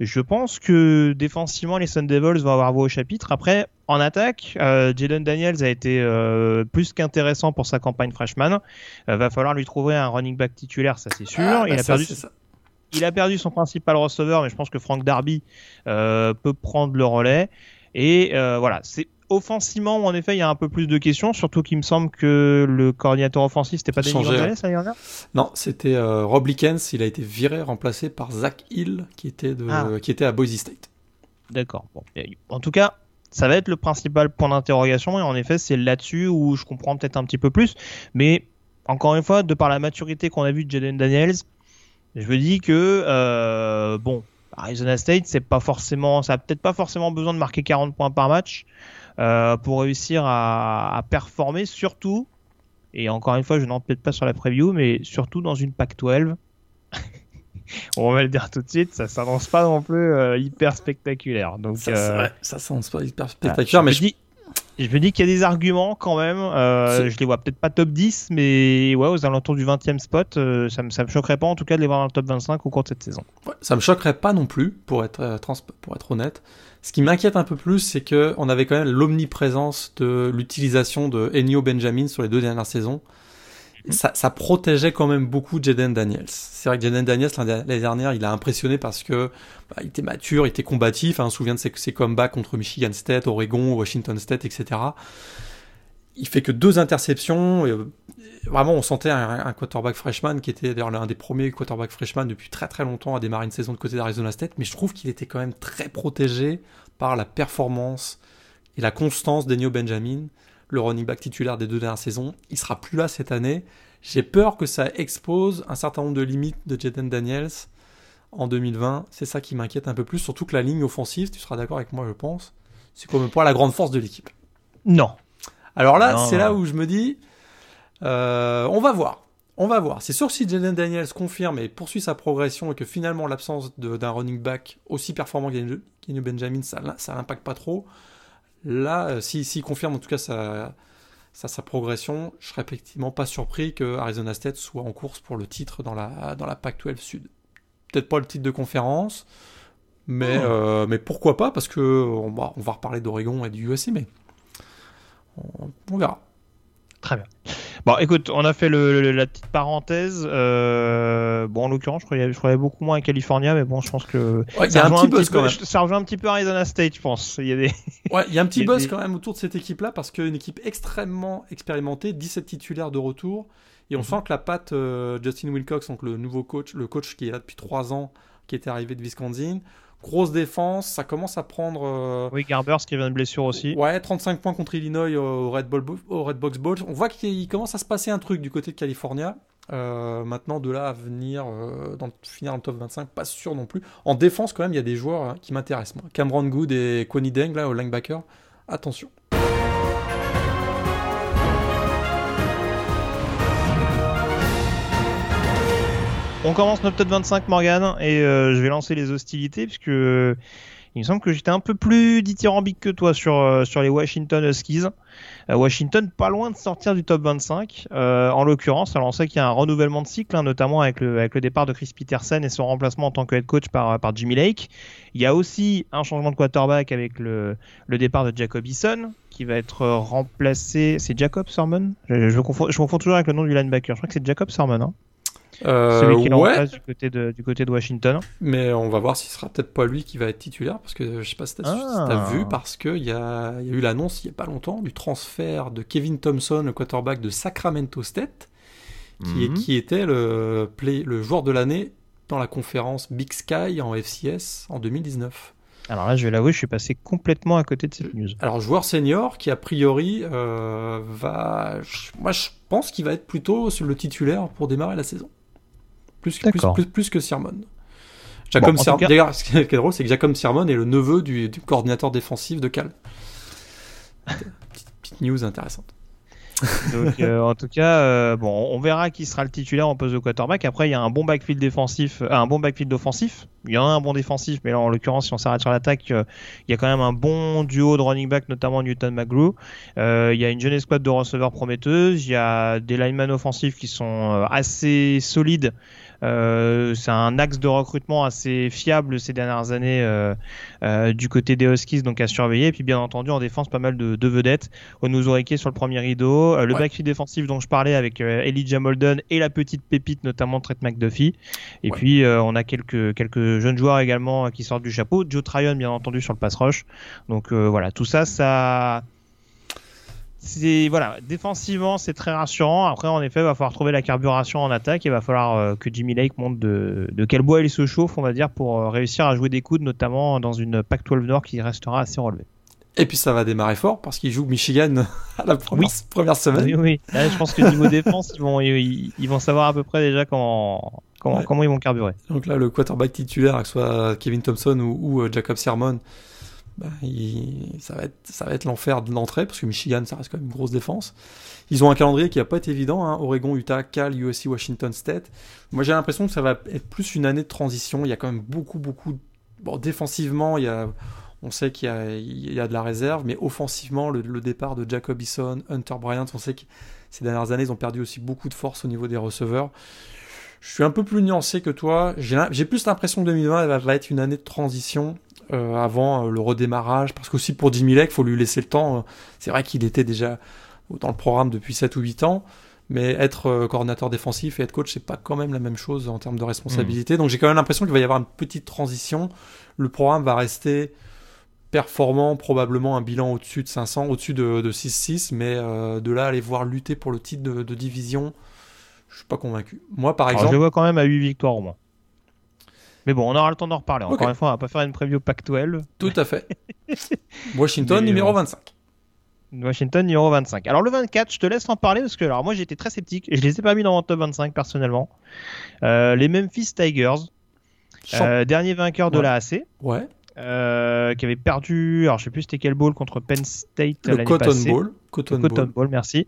Je pense que défensivement, les Sun Devils vont avoir voix au chapitre. Après, en attaque, euh, Jaden Daniels a été euh, plus qu'intéressant pour sa campagne freshman. Euh, va falloir lui trouver un running back titulaire, ça c'est sûr. Ah, il, bah a perdu, il a perdu son principal receveur, mais je pense que Frank Darby peut prendre le relais. Et voilà, c'est offensivement, en effet, il y a un peu plus de questions, surtout qu'il me semble que le coordinateur offensif, c'était pas Denis Gonzalez l'année Non, c'était euh, Rob Likens, il a été viré, remplacé par Zach Hill, qui était, de, ah. qui était à Boise State. D'accord. Bon. En tout cas, ça va être le principal point d'interrogation, et en effet, c'est là-dessus où je comprends peut-être un petit peu plus. Mais encore une fois, de par la maturité qu'on a vue de Jaden Daniels, je me dis que, euh, bon, Arizona State, c'est pas forcément, ça a peut-être pas forcément besoin de marquer 40 points par match. Euh, pour réussir à, performer, surtout, et encore une fois, je n'en peut-être pas sur la preview, mais surtout dans une PAC 12. On va le dire tout de suite, ça s'annonce pas non plus euh, hyper spectaculaire. Donc, ça, euh, ça s'annonce pas hyper spectaculaire, mais je, dis, je me dis qu'il y a des arguments quand même. Euh, je les vois peut-être pas top 10, mais ouais, aux alentours du 20e spot, ça, me, ça me choquerait pas en tout cas de les voir dans le top 25 au cours de cette saison. Ouais, ça me choquerait pas non plus, pour être, pour être honnête. Ce qui m'inquiète un peu plus, c'est que on avait quand même l'omniprésence de l'utilisation de Enio Benjamin sur les deux dernières saisons. Ça, ça, protégeait quand même beaucoup Jaden Daniels. C'est vrai que Jaden Daniels l'année dernière, il a impressionné parce que bah, il était mature, il était combatif. Hein, on se souvient de ses, ses combats contre Michigan State, Oregon, Washington State, etc. Il fait que deux interceptions. Et, vraiment, on sentait un, quarterback freshman qui était d'ailleurs l'un des premiers quarterbacks freshman depuis très très longtemps à démarrer une saison de côté d'Arizona State, mais je trouve qu'il était quand même très protégé par la performance et la constance d'Enio Benjamin, le running back titulaire des deux dernières saisons. Il sera plus là cette année. J'ai peur que ça expose un certain nombre de limites de Jaden Daniels en 2020. C'est ça qui m'inquiète un peu plus, surtout que la ligne offensive, tu seras d'accord avec moi, je pense, c'est comme pas la grande force de l'équipe. Non. Alors là, c'est là où je me dis, euh, on va voir. On va voir. C'est sûr que si Jaden Daniels confirme et poursuit sa progression et que finalement l'absence d'un running back aussi performant qu'Enio Benjamin, ça, ça l'impacte pas trop. Là, euh, s'il si, confirme en tout cas sa, sa, progression, je serais effectivement pas surpris que Arizona State soit en course pour le titre dans la, dans la Pac-12 Sud. Peut-être pas le titre de conférence, mais, oh. euh, mais pourquoi pas Parce que on va, on va reparler d'Oregon et du USC, mais on verra. Très bien. Bon, écoute, on a fait le, la petite parenthèse. Euh, bon, en l'occurrence, je croyais, je croyais beaucoup moins à California, mais bon, je pense que ouais, y a un petit buzz quand même. Ça rejoint un petit peu Arizona State, je pense. Il y a des. Ouais, il y a un petit buzz quand même autour de cette équipe-là parce qu'une équipe extrêmement expérimentée, 17 titulaires de retour, et on Mhm. sent que la patte euh, Justin Wilcox, donc le nouveau coach, le coach qui est là depuis 3 ans, qui était arrivé de Wisconsin, grosse défense, ça commence à prendre. euh, Oui, Garbers qui vient de blessure aussi. Ouais, 35 points contre Illinois au Red, Ball, au Red Box Bowl. On voit qu'il commence à se passer un truc du côté de California. Euh, maintenant, de là à venir euh, dans, finir dans le top 25, pas sûr non plus. En défense, quand même, il y a des joueurs hein, qui m'intéressent. moi. Cameron Good et Kwani Deng, là, au linebacker. Attention. On commence notre top 25, Morgan, et euh, je vais lancer les hostilités, puisque euh, il me semble que j'étais un peu plus dithyrambique que toi sur, euh, sur les Washington Huskies. Euh, Washington, pas loin de sortir du top 25. Euh, en l'occurrence, alors on sait qu'il y a un renouvellement de cycle, hein, notamment avec le, avec le départ de Chris Peterson et son remplacement en tant que head coach par, par Jimmy Lake. Il y a aussi un changement de quarterback avec le, le départ de Jacob Eason, qui va être remplacé. C'est Jacob Sermon? Je, confonds, toujours avec le nom du linebacker. Je crois que c'est Jacob Sermon. Hein Euh, celui qui ouais, du côté de, du côté de Washington. mais on va voir si ce sera peut-être pas lui qui va être titulaire, parce que je sais pas si t'as Ah. si vu, parce qu'il y a, il y a eu l'annonce il y a pas longtemps du transfert de Kevin Thompson, le quarterback de Sacramento State, qui, Mhm. qui était le, play, le joueur de l'année dans la conférence Big Sky en FCS en 2019. Alors là, je vais l'avouer, je suis passé complètement à côté de cette news. Alors joueur senior qui a priori euh, va, moi je pense qu'il va être plutôt le titulaire pour démarrer la saison. Plus, que- plus, D'accord. plus, plus que Sermon. Jacob Bon, Sermon. D'ailleurs, ce qui est drôle, c'est que Jacob Sermon est le neveu du, du coordinateur défensif de Cal. petite, petite news intéressante. Donc, euh, en tout cas, euh, bon, on verra qui sera le titulaire en poste de quarterback. Après, il y a un bon backfield défensif, euh, un bon backfield offensif. Il y en a un bon défensif, mais là, en l'occurrence, si on s'arrête sur l'attaque, euh, il y a quand même un bon duo de running back, notamment Newton McGrew. Euh, il y a une jeune escouade de receveurs prometteuses. Il y a des linemen offensifs qui sont euh, assez solides. Euh, c'est un axe de recrutement assez fiable ces dernières années euh, euh, du côté des Huskies, donc à surveiller. Et puis, bien entendu, en défense, pas mal de, de vedettes. Onuzurike sur le premier rideau, le Ouais. backfield défensif dont je parlais avec Elijah Molden et la petite pépite notamment Trent McDuffie. Et Ouais. puis on a quelques quelques jeunes joueurs également qui sortent du chapeau. Joe Tryon bien entendu sur le pass rush. Donc voilà, tout ça, ça. C'est voilà, défensivement c'est très rassurant. Après en effet, il va falloir trouver la carburation en attaque. Il va falloir euh, que Jimmy Lake montre de, de quel bois il se chauffe, on va dire, pour euh, réussir à jouer des coudes, notamment dans une Pac-12 Nord qui restera assez relevée. Et puis ça va démarrer fort parce qu'il joue Michigan à la première, première semaine. Oui, oui. Là, je pense que niveau défense, ils vont, ils, ils vont savoir à peu près déjà comment, comment, Ouais. comment ils vont carburer. Donc là, le quarterback titulaire, que ce soit Kevin Thompson ou, ou, euh, Jacob Sermon, bah, il- ça va être, ça va être l'enfer de l'entrée, parce que Michigan, ça reste quand même une grosse défense. Ils ont un calendrier qui va pas être évident, hein, Oregon, Utah, Cal, USC, Washington State. Moi, j'ai l'impression que ça va être plus une année de transition. Il y a quand même beaucoup, beaucoup... Bon, défensivement, il y a... On sait qu'il y y a de la réserve, mais offensivement, le, le départ de Jacob Eason, Hunter Bryant, on sait que ces dernières années, ils ont perdu aussi beaucoup de force au niveau des receveurs. Je suis un peu plus nuancé que toi. J'ai plus l'impression que 2020 va, va être une année de transition euh, avant euh, le redémarrage. Parce qu'aussi pour Lake, il faut lui laisser le temps. Euh, C'est vrai qu'il était déjà dans le programme depuis 7 ou 8 ans. Mais être coordinateur défensif et être coach, c'est pas quand même la même chose en termes de responsabilité. Donc j'ai quand même l'impression qu'il va y avoir une petite transition. Le programme va rester performant, probablement un bilan au-dessus de 500, au-dessus de, de 6-6, mais euh, de là à aller voir lutter pour le titre de, de division, je suis pas convaincu. Moi, par Alors, exemple, je vois quand même à 8 victoires au moins. Mais bon, on aura le temps d'en reparler. Encore une fois, on va pas faire une preview Pac-12. Tout à fait. Washington, Mais, numéro euh, 25. Washington numéro 25. Alors le 24, je te laisse en parler parce que alors moi j'étais très sceptique et je les ai pas mis dans mon top 25 personnellement. Euh, les Memphis Tigers, euh, dernier vainqueur de la AC, ouais. Euh, qui avait perdu, alors je sais plus c'était quel bowl contre Penn State Le Cotton passée. Bowl. Cotton, Cotton Bowl. Bowl, merci.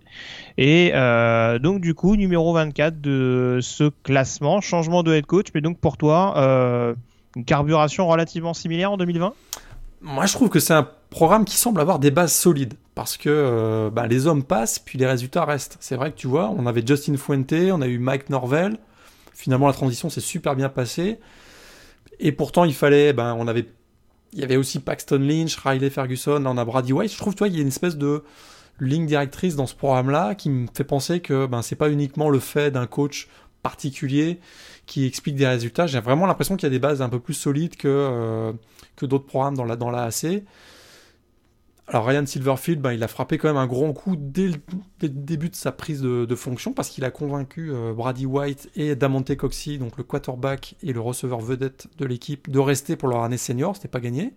Et euh, donc du coup numéro 24 de ce classement, changement de head coach, mais donc pour toi euh, une carburation relativement similaire en 2020 Moi, je trouve que c'est un programme qui semble avoir des bases solides. Parce que bah, les hommes passent, puis les résultats restent. C'est vrai que tu vois, on avait Justin Fuente, on a eu Mike Norvell. Finalement, la transition s'est super bien passée. Et pourtant, il fallait. Ben, on avait, il y avait aussi Paxton Lynch, Riley Ferguson, là, on a Brady White. Je trouve, tu vois, il y a une espèce de. ligne directrice dans ce programme-là qui me fait penser que ben, c'est pas uniquement le fait d'un coach particulier qui explique des résultats. J'ai vraiment l'impression qu'il y a des bases un peu plus solides que, euh, d'autres programmes dans la. Alors Ryan Silverfield, ben, il a frappé quand même un grand coup dès le, début de sa prise de, fonction parce qu'il a convaincu euh, Brady White et Damonte Coxey, donc le quarterback et le receveur vedette de l'équipe, de rester pour leur année senior. C'était pas gagné.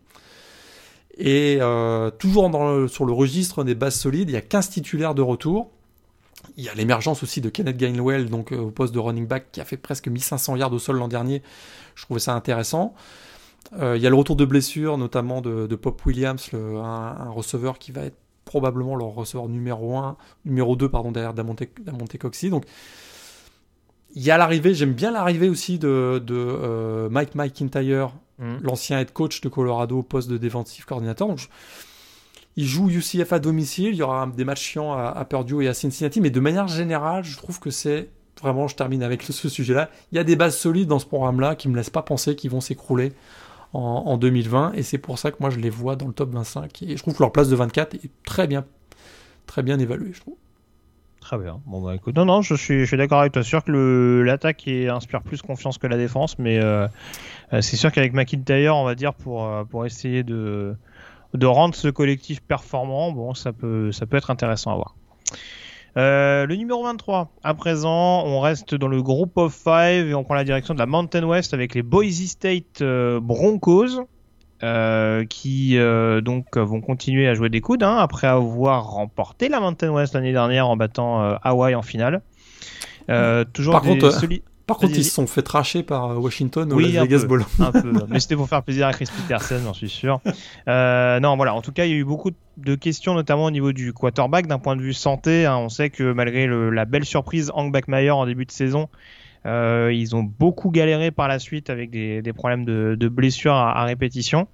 Et euh, toujours sur le registre des bases solides, il y a 15 titulaires de retour. Il y a l'émergence aussi de Kenneth Gainwell, donc euh, au poste de running back, qui a fait presque 1500 yards au sol l'an dernier. Je trouvais ça intéressant. Euh, il y a le retour de blessure, notamment de, Pop Williams, un, receveur qui va être probablement leur receveur numéro 1, numéro 2 pardon, derrière Damonte, Damonte Coxey. Donc il y a l'arrivée, j'aime bien l'arrivée aussi de, de euh, Mike McIntyre, mm. l'ancien head coach de Colorado au poste de défensif coordinateur. Donc, il joue UCF à domicile, il y aura des matchs chiants à, à Purdue et à Cincinnati, mais de manière générale, je trouve que c'est vraiment, je termine avec ce sujet-là, il y a des bases solides dans ce programme-là qui me laissent pas penser qu'ils vont s'écrouler en, 2020. Et c'est pour ça que moi je les vois dans le top 25. Et je trouve que leur place de 24 est très bien, très bien évaluée, je trouve. Très bien. Bon bah écoute, non non, je suis, je suis d'accord avec toi. Sûr que l'attaque inspire plus confiance que la défense, mais euh, euh, c'est sûr qu'avec McIntyre, on va dire pour euh, pour essayer de de rendre ce collectif performant, bon ça peut ça peut être intéressant à voir. Euh, le numéro 23, à présent, on reste dans le groupe of five et on prend la direction de la Mountain West avec les Boise State euh, Broncos. Euh, qui donc vont continuer à jouer des coudes hein, après avoir remporté la Mountain West l'année dernière en battant Hawaii en finale. toujours Par contre, par contre, ils se sont fait tracher par euh, Washington oui, au Vegas Bowl. un peu, mais c'était pour faire plaisir à Chris Peterson, j'en suis sûr. Euh, non, voilà. En tout cas, il y a eu beaucoup de questions, notamment au niveau du quarterback, d'un point de vue santé. Hein. on sait que malgré la belle surprise Hank Backmeyer en début de saison, euh, ils ont beaucoup galéré par la suite avec des, problèmes de, blessures à répétition.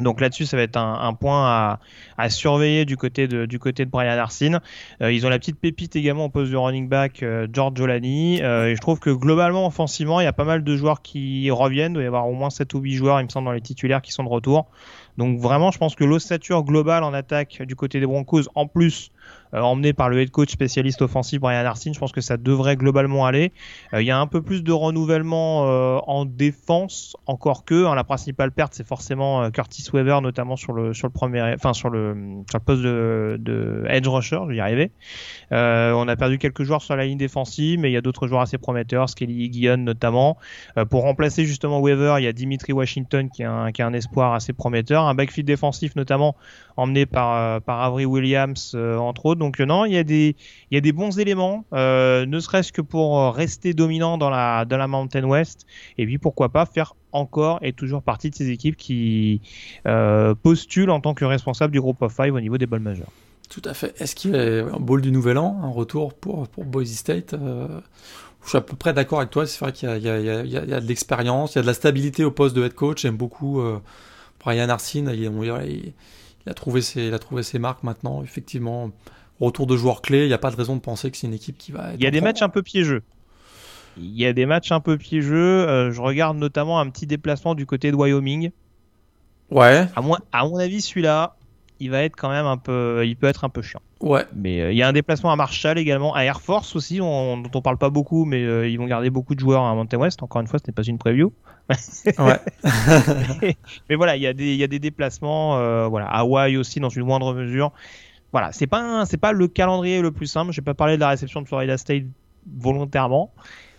Donc là-dessus, ça va être un, point à, surveiller du côté de, Brian Arsene. Euh, ils ont la petite pépite également au poste de running back euh, George Jolani. Euh, et je trouve que globalement, offensivement, il y a pas mal de joueurs qui reviennent. Il doit y avoir au moins 7 ou 8 joueurs, il me semble, dans les titulaires qui sont de retour. Donc vraiment, je pense que l'ossature globale en attaque du côté des Broncos, en plus emmené par le head coach spécialiste offensif Brian Arsene, je pense que ça devrait globalement aller. Euh, il y a un peu plus de renouvellement euh, en défense, encore que hein, la principale perte c'est forcément Curtis Weaver, notamment sur le sur le premier, enfin sur le sur le poste de, de edge rusher, je vais y arriver. on a perdu quelques joueurs sur la ligne défensive, mais il y a d'autres joueurs assez prometteurs, Skelly Guillon notamment. pour remplacer justement Weaver, il y a Dimitri Washington qui est un espoir assez prometteur, un backfield défensif notamment emmené par par Avery Williams entre autres. Donc euh, non, il y a des il y a des bons éléments, euh, ne serait-ce que pour euh, rester dominant dans la dans la Mountain West et puis pourquoi pas faire encore et toujours partie de ces équipes qui postulent en tant que responsable du groupe of five au niveau des balles majeures. Tout à fait. Est-ce qu'il y a un ball du Nouvel An, un retour pour, pour Boise State Je suis à peu près d'accord avec toi. C'est vrai qu'il y, y, y, a de l'expérience, il y a de la stabilité au poste de head coach. J'aime beaucoup Brian Arsene. Il, il, il, a trouvé ses, il a trouvé ses marques maintenant. Effectivement, retour de joueurs clés, il n'y a pas de raison de penser que c'est une équipe qui va. Il y a des matchs un peu piégeux. Il y a des matchs un peu piégeux. Euh, je regarde notamment un petit déplacement du côté de Wyoming. Ouais. À, moi, à mon avis, celui-là, il va être quand même un peu, il peut être un peu chiant. Ouais. Mais euh, il y a un déplacement à Marshall également, à Air Force aussi, dont on parle pas beaucoup, mais euh, ils vont garder beaucoup de joueurs à Mountain West. Encore une fois, ce n'est pas une preview. ouais. mais, voilà, il y a des, il y a des déplacements, voilà, Hawaï aussi dans une moindre mesure voilà, c'est pas c'est pas le calendrier le plus simple. Je vais pas parler de la réception de Florida State volontairement,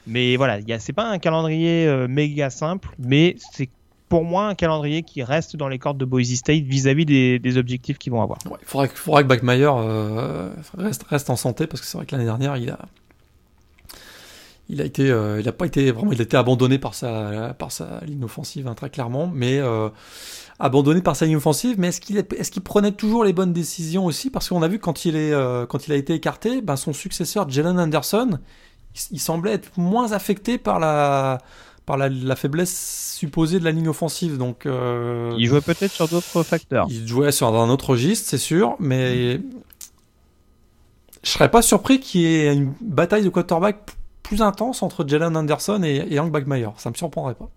mais voilà, il c'est pas un calendrier euh, méga simple, mais c'est pour moi un calendrier qui reste dans les cordes de Boise State vis-à-vis des, objectifs qu'ils vont avoir. il faudra, faudra, que Backmeyer euh, reste, reste en santé parce que c'est vrai que l'année dernière il a il a été euh, il a pas été vraiment il a été abandonné par sa par sa ligne offensive hein, très clairement mais abandonné par sa ligne offensive, mais est-ce qu'il est, qu'il prenait toujours les bonnes décisions aussi? Parce qu'on a vu quand il, est, euh, quand il a été écarté, ben son successeur Jalen Anderson, il, semblait être moins affecté par la, par la, faiblesse supposée de la ligne offensive. Donc, euh, il jouait peut-être sur d'autres facteurs. Il jouait sur un autre registre, c'est sûr, mais je serais pas surpris qu'il y ait une bataille de quarterback plus intense entre Jalen Anderson et, et Hank Bagmeyer. Ça me surprendrait pas.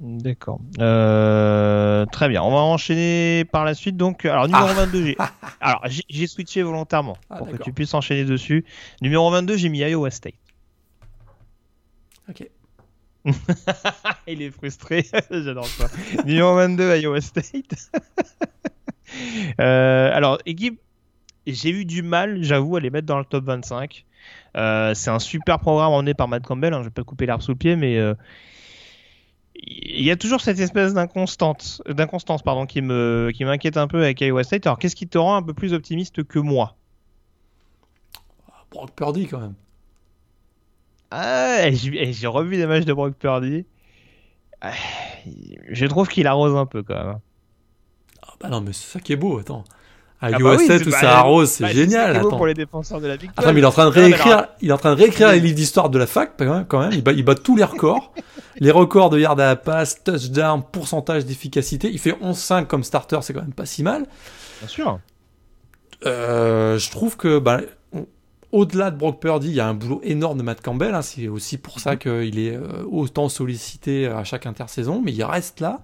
D'accord. Euh, très bien. On va enchaîner par la suite. Donc, alors numéro 22, Alors, j'ai- j'ai switché volontairement Ah, pour que tu puisses enchaîner dessus. Numéro 22, j'ai mis Iowa State. Ok. Il est frustré, j'adore ça. Numéro 22, Iowa State. Euh, alors, équipe, j'ai eu du mal, j'avoue, à les mettre dans le top 25. Euh, c'est un super programme emmené par Matt Campbell, hein, je vais pas couper l'arbre sous le pied, mais euh, il y a toujours cette espèce d'inconstance, d'inconstance pardon, qui me, qui m'inquiète un peu avec Iowa State. Alors, qu'est-ce qui te rend un peu plus optimiste que moi? Brock Purdy quand même. Ah, j'ai revu des matchs de Brock Purdy. Ah, Je trouve qu'il arrose un peu quand même. Ah bah non, mais c'est ça qui est beau, attends. À Ah bah oui, où bah, ça arrose, c'est Bah, génial. beau pour les défenseurs de la victoire. Attends, mais il est en train de réécrire, il est en train de réécrire les livres d'histoire de la fac, quand même, quand même. Il bat, il bat tous les records. les records de yards à la passe, touchdown, pourcentage d'efficacité. Il fait 11-5 comme starter, c'est quand même pas si mal. Bien sûr. Euh, je trouve que, bah, au-delà de Brock Purdy, il y a un boulot énorme de Matt Campbell. hein. C'est aussi pour ça qu'il est euh, autant sollicité à chaque intersaison, mais il reste là.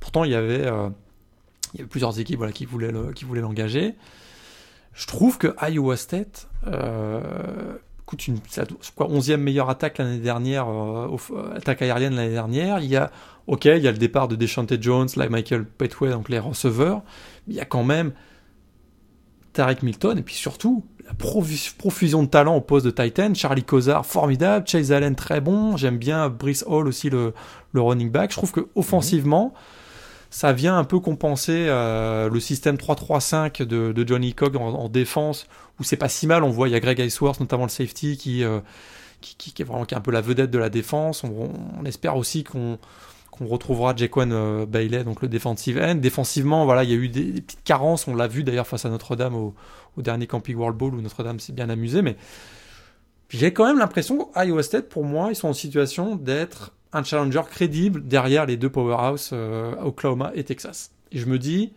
Pourtant, il y avait, euh, il y avait plusieurs équipes voilà, qui voulaient le- l'engager. Je trouve que Iowa State euh, coûte une ça quoi, 11e meilleure attaque l'année dernière, euh, attaque aérienne l'année dernière. Il y a, ok, il y a le départ de Deshante Jones, là, Michael Petway, donc les receveurs. Mais il y a quand même Tarek Milton, et puis surtout, profusion de talent au poste de Titan. Charlie Cozart, formidable. Chase Allen, très bon. J'aime bien Brice Hall aussi, le, running back. Je trouve que offensivement, ça vient un peu compenser euh, le système 3-3-5 de, Johnny Cogg en, en défense, où c'est pas si mal. On voit, il y a Greg Iceworth, notamment le safety, qui, euh, est vraiment un peu la vedette de la défense. On, espère aussi qu'on retrouvera Jaquan euh, Bailey, donc le defensive end. Défensivement, voilà, il y a eu des, des petites carences. On l'a vu d'ailleurs face à Notre-Dame au, au dernier Camping World Bowl où Notre-Dame s'est bien amusé, mais j'ai quand même l'impression qu'Iowa State, pour moi, ils sont en situation d'être un challenger crédible derrière les deux powerhouses euh, Oklahoma et Texas. Et je me dis,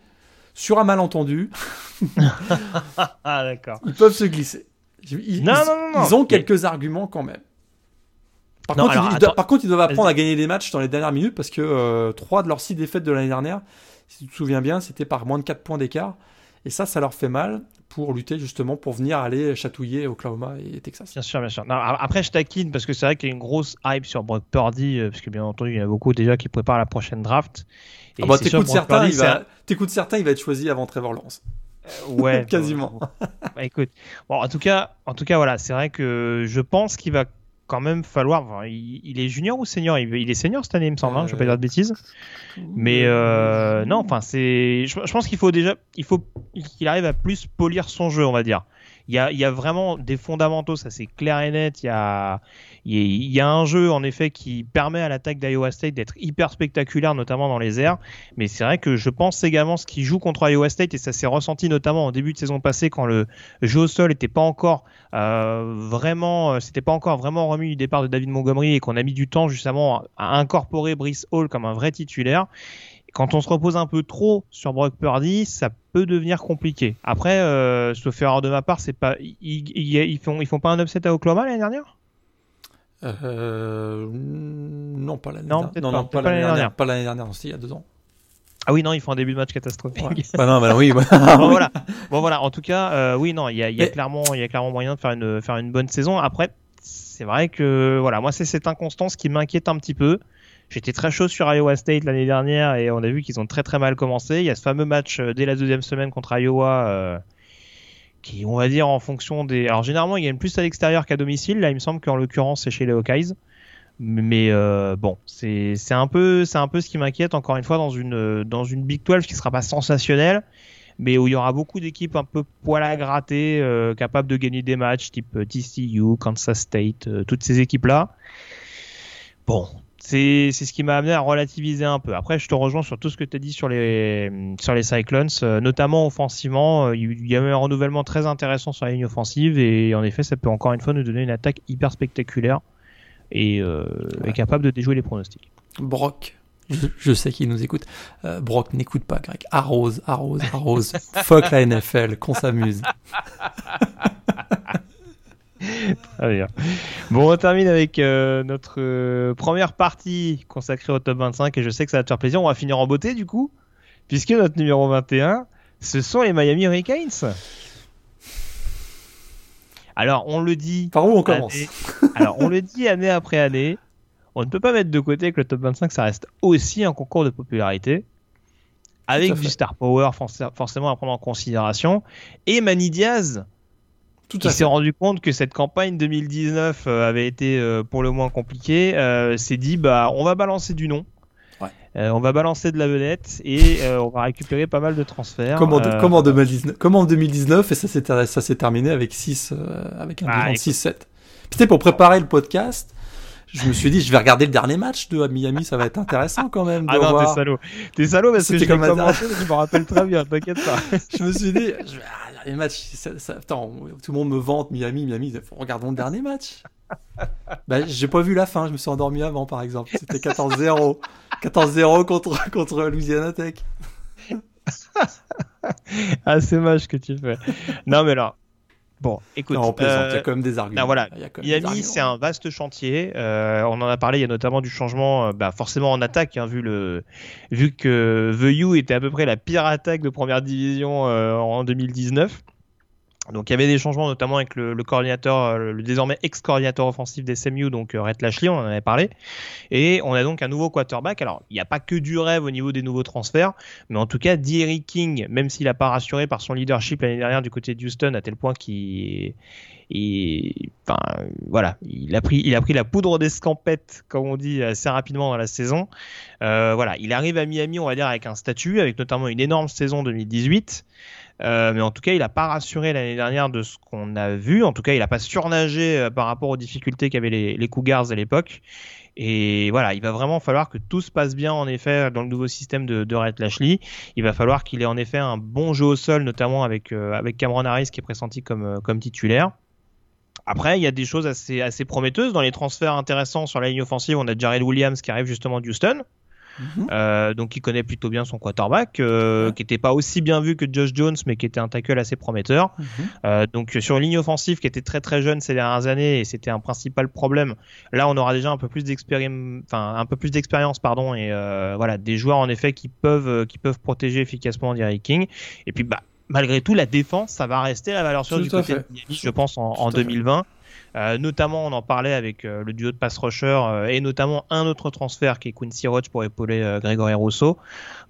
sur un malentendu, Ah, ils peuvent se glisser. Ils, Non, ils- non, non, ils ont quelques arguments quand même. Par, contre, alors, ils, doivent, par contre, ils doivent apprendre à gagner des matchs dans les dernières minutes parce que euh, trois de leurs six défaites de l'année dernière, si tu te souviens bien, c'était par moins de 4 points d'écart. Et ça, ça leur fait mal pour lutter justement pour venir aller chatouiller Oklahoma et Texas. Bien sûr, bien sûr. Non, après, je taquine parce que c'est vrai qu'il y a une grosse hype sur Brock Purdy, euh, parce que bien entendu, il y en a beaucoup déjà qui préparent la prochaine draft. Et Ah bah, t'écoutes certains, Purdy, il va... t'écoutes certains, il va être choisi avant Trevor Lawrence. un- ouais, Quasiment. Bah, écoute, bon, en tout cas, en tout cas, voilà, c'est vrai que je pense qu'il va quand même falloir. enfin, il, il est junior ou senior? Il, il est senior cette année, il me semble. hein, je vais pas dire de bêtises. Mais euh, non, enfin, c'est. Je, je pense qu'il faut déjà, il faut qu'il arrive à plus polir son jeu, on va dire. Il y a, il y a vraiment des fondamentaux, ça c'est clair et net. Il y a, il y a- un jeu en effet qui permet à l'attaque d'Iowa State d'être hyper spectaculaire, notamment dans les airs. Mais c'est vrai que je pense également ce qui joue contre Iowa State et ça s'est ressenti notamment au début de saison passée quand le jeu au sol n'était pas encore euh, vraiment, euh, pas encore vraiment remis du départ de David Montgomery et qu'on a mis du temps justement à incorporer Brice Hall comme un vrai titulaire. Quand on se repose un peu trop sur Brock Purdy, ça peut devenir compliqué. Après, euh, sauf erreur de ma part, c'est pas, ils, ils, ils font, ils font pas un upset à Oklahoma l'année dernière? Euh, non, pas l'année dernière. Non, pas, non, pas l'année dernière. Pas l'année dernière, c'était il y a deux ans. Ah oui, non, ils font un début de match catastrophique. Ouais. bah non, bah oui. bah- bon, voilà. Bon voilà. En tout cas, euh, oui, non, il y a, y clairement, y a clairement moyen de faire une faire une bonne saison. Après, c'est vrai que voilà, moi c'est cette inconstance qui m'inquiète un petit peu. J'étais très chaud sur Iowa State l'année dernière et on a vu qu'ils ont très très mal commencé. Il y a ce fameux match euh, dès la deuxième semaine contre Iowa. euh, qui, on va dire, en fonction des. Alors, généralement, ils gagnent plus à l'extérieur qu'à domicile. Là, il me semble qu'en l'occurrence, c'est chez les Hawkeyes. Mais euh, bon, c'est un peu un peu ce qui m'inquiète encore une fois dans une dans une Big 12 qui sera pas sensationnelle, mais où il y aura beaucoup d'équipes un peu poil à gratter, euh, capables de gagner des matchs type euh, TCU, Kansas State, euh, toutes ces équipes là. Bon, c'est c'est ce qui m'a amené à relativiser un peu. Après, je te rejoins sur tout ce que tu as dit sur les sur les Cyclones, euh, notamment offensivement. euh, Il y a eu un renouvellement très intéressant sur la ligne offensive et en effet, ça peut encore une fois nous donner une attaque hyper spectaculaire et, euh, Ouais. et capable de déjouer les pronostics. Brock, je, je sais qu'il nous écoute. Euh, Brock, n'écoute pas, Greg. Arrose, arrose, arrose. Fuck la NFL, qu'on s'amuse. Très bien. Bon, on termine avec euh, notre euh, première partie consacrée au top 25 et je sais que ça va te faire plaisir. On va finir en beauté du coup, puisque notre numéro 21, Ce sont les Miami Hurricanes. Alors, on le dit. Par où on commence? Alors, on le dit année après année. On ne peut pas mettre de côté que le top 25, ça reste aussi un concours de popularité. Avec du star power forcément à prendre en considération. Et Manny Diaz, Tout qui s'est rendu compte que cette campagne 2019 euh, avait été euh, pour le moins compliquée, euh, s'est dit bah on va balancer du nom. on va balancer de la vedette et on va récupérer pas mal de transferts. Comme en, 2019, en 2019 et ça s'est terminé avec 6 avec un ah, 6-7. C'était pour préparer le podcast je me suis dit, je vais regarder le dernier match de Miami, ça va être intéressant quand même. ah non, t'es salaud. T'es salaud parce que j'ai commenté, je me rappelle très bien, t'inquiète pas. je me suis dit, je vais le match. attends, tout le monde me vante Miami, Miami, regardons le dernier match. bah, j'ai pas vu la fin, je me suis endormi avant par exemple. C'était 14-0. 14-0 contre, contre Louisiana Tech. ah, c'est moche que tu fais. Non, mais là, Bon, écoute, il y a euh, quand même des arguments. voilà, Miami, c'est un vaste chantier. Euh, on en a parlé, il y a notamment du changement, euh, bah, forcément en attaque, hein, vu, le, vu que The U était à peu près la pire attaque de première division en 2019. Donc il y avait des changements notamment avec le, coordinateur, euh, le désormais ex-coordinateur offensif des SMU, donc euh, Rhett Lashley, on en avait parlé. Et on a donc un nouveau quarterback. Alors il n'y a pas que du rêve au niveau des nouveaux transferts, mais en tout cas, Derry King, même s'il n'a pas rassuré par son leadership l'année dernière du côté de Houston, à tel point qu'il enfin voilà, il a pris, il a pris la poudre d'escampette, comme on dit assez rapidement dans la saison. Euh, voilà, il arrive à Miami, on va dire avec un statut, avec notamment une énorme saison 2018. Euh, mais en tout cas, il n'a pas rassuré l'année dernière de ce qu'on a vu. En tout cas, il n'a pas surnagé euh, par rapport aux difficultés qu'avaient les, Cougars à l'époque. Et voilà, il va vraiment falloir que tout se passe bien en effet dans le nouveau système de, de Red Lashley. Il va falloir qu'il ait en effet un bon jeu au sol, notamment avec, euh, avec Cameron Harris qui est pressenti comme, comme titulaire. Après, il y a des choses assez, assez prometteuses dans les transferts intéressants sur la ligne offensive. On a Jared Williams qui arrive justement de Mhm. Euh, donc il connaît plutôt bien son quarterback, euh, qui n'était pas aussi bien vu que Josh Jones, mais qui était un tackle assez prometteur. Mhm. Euh, donc sur une ligne offensive qui était très très jeune ces dernières années, et c'était un principal problème. Là, on aura déjà un peu plus d'expérience, enfin un peu plus d'expérience, pardon, et voilà des joueurs en effet qui peuvent qui peuvent protéger efficacement Derrick King. Et puis bah malgré tout, la défense, ça va rester la valeur sûre du côté de Miami, je pense, en, en 2020. Euh, notamment, on en parlait avec euh, le duo de pass rusher euh, et notamment un autre transfert qui est Quincy Roach pour épauler Grégory Rousseau.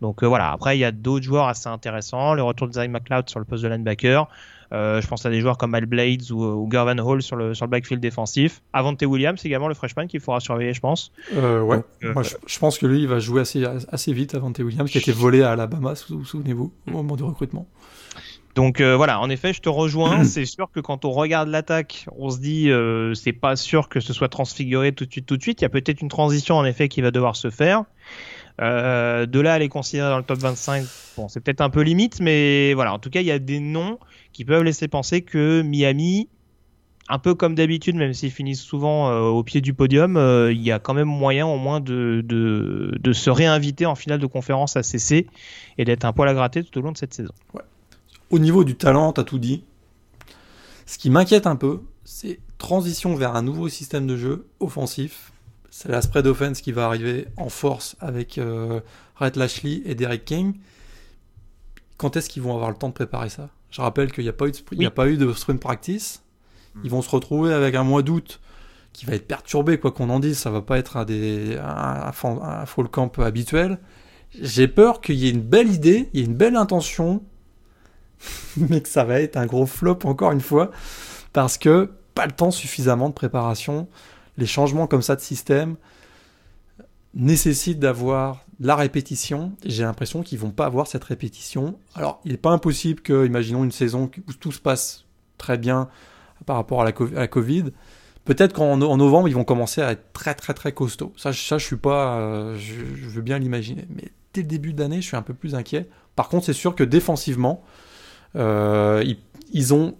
Donc voilà, après, il y a d'autres joueurs assez intéressants. Le retour de Zach McLeod sur le poste de linebacker. je pense à des joueurs comme Al Blades ou, ou Garvan Hall sur le, sur le backfield défensif. Avante Williams également, le freshman qu'il faudra surveiller, je pense. ouais, Moi, je, pense que lui, il va jouer assez, assez vite, Avante Williams, qui a été volé à Alabama, souvenez-vous, au moment du recrutement. Donc euh, voilà, en effet, je te rejoins. c'est sûr que quand on regarde l'attaque, on se dit euh, c'est pas sûr que ce soit transfiguré tout de suite, tout de suite. Il y a peut-être une transition en effet qui va devoir se faire. Euh, de là à les considérer dans le top 25, bon, c'est peut-être un peu limite, mais voilà. En tout cas, il y a des noms qui peuvent laisser penser que Miami, un peu comme d'habitude, même s'ils finissent souvent au pied du podium, il y a quand même moyen au moins de, de, de, se réinviter en finale de conférence à CC et d'être un poil à gratter tout au long de cette saison. Ouais. Au niveau du talent, t'as tout dit. Ce qui m'inquiète un peu, c'est transition vers un nouveau système de jeu offensif. C'est la spread offense qui va arriver en force avec euh, Red Lashley et Derek King. Quand est-ce qu'ils vont avoir le temps de préparer ça? Je rappelle qu'il n'y a, pas eu de, a pas eu de sprint practice. Ils vont se retrouver avec un mois d'août qui va être perturbé, quoi qu'on en dise. Ça va pas être un, des, un, un fall camp habituel. J'ai peur qu'il y ait une belle idée, il y ait une belle intention, mais que ça va être un gros flop encore une fois, parce que pas le temps suffisamment de préparation. Les changements comme ça de système nécessitent d'avoir la répétition. J'ai l'impression qu'ils vont pas avoir cette répétition. Alors, il n'est pas impossible que, imaginons une saison où tout se passe très bien par rapport à la, Covid. Peut-être qu'en novembre, ils vont commencer à être très très très costauds. Ça, ça je suis pas, euh, je, veux bien l'imaginer. Mais dès le début d'année, je suis un peu plus inquiet. Par contre, c'est sûr que défensivement, euh, ils, ont,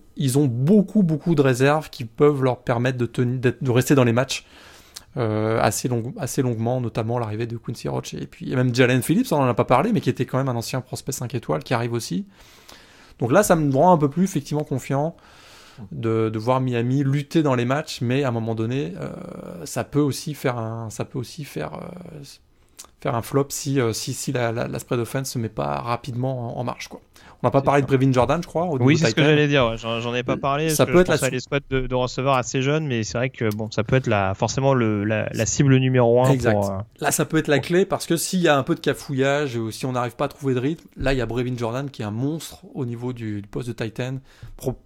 beaucoup, beaucoup de réserves qui peuvent leur permettre de, rester dans les matchs euh, assez, long, assez longuement, notamment l'arrivée de Quincy Roche. Et puis a même Jalen Phillips, on n'en a pas parlé, mais qui était quand même un ancien prospect 5 étoiles qui arrive aussi. Donc là, ça me rend un peu plus effectivement confiant de, de voir Miami lutter dans les matchs, mais à un moment donné, euh, ça peut aussi faire un, ça peut aussi faire faire un flop si, si, si la, la, spread offense se met pas rapidement en, marche. Quoi. On n'a pas parlé de Brevin Jordan, je crois. oui, c'est ce que j'allais dire. J'en ai pas parlé. Ça peut être la... les de, de, receveurs assez jeunes, mais c'est vrai que bon, ça peut être la, forcément le, la, la, cible numéro un. Exact. Là, ça peut être la clé parce que s'il y a un peu de cafouillage ou si on n'arrive pas à trouver de rythme, là, il y a Brevin Jordan qui est un monstre au niveau du, poste de Titan.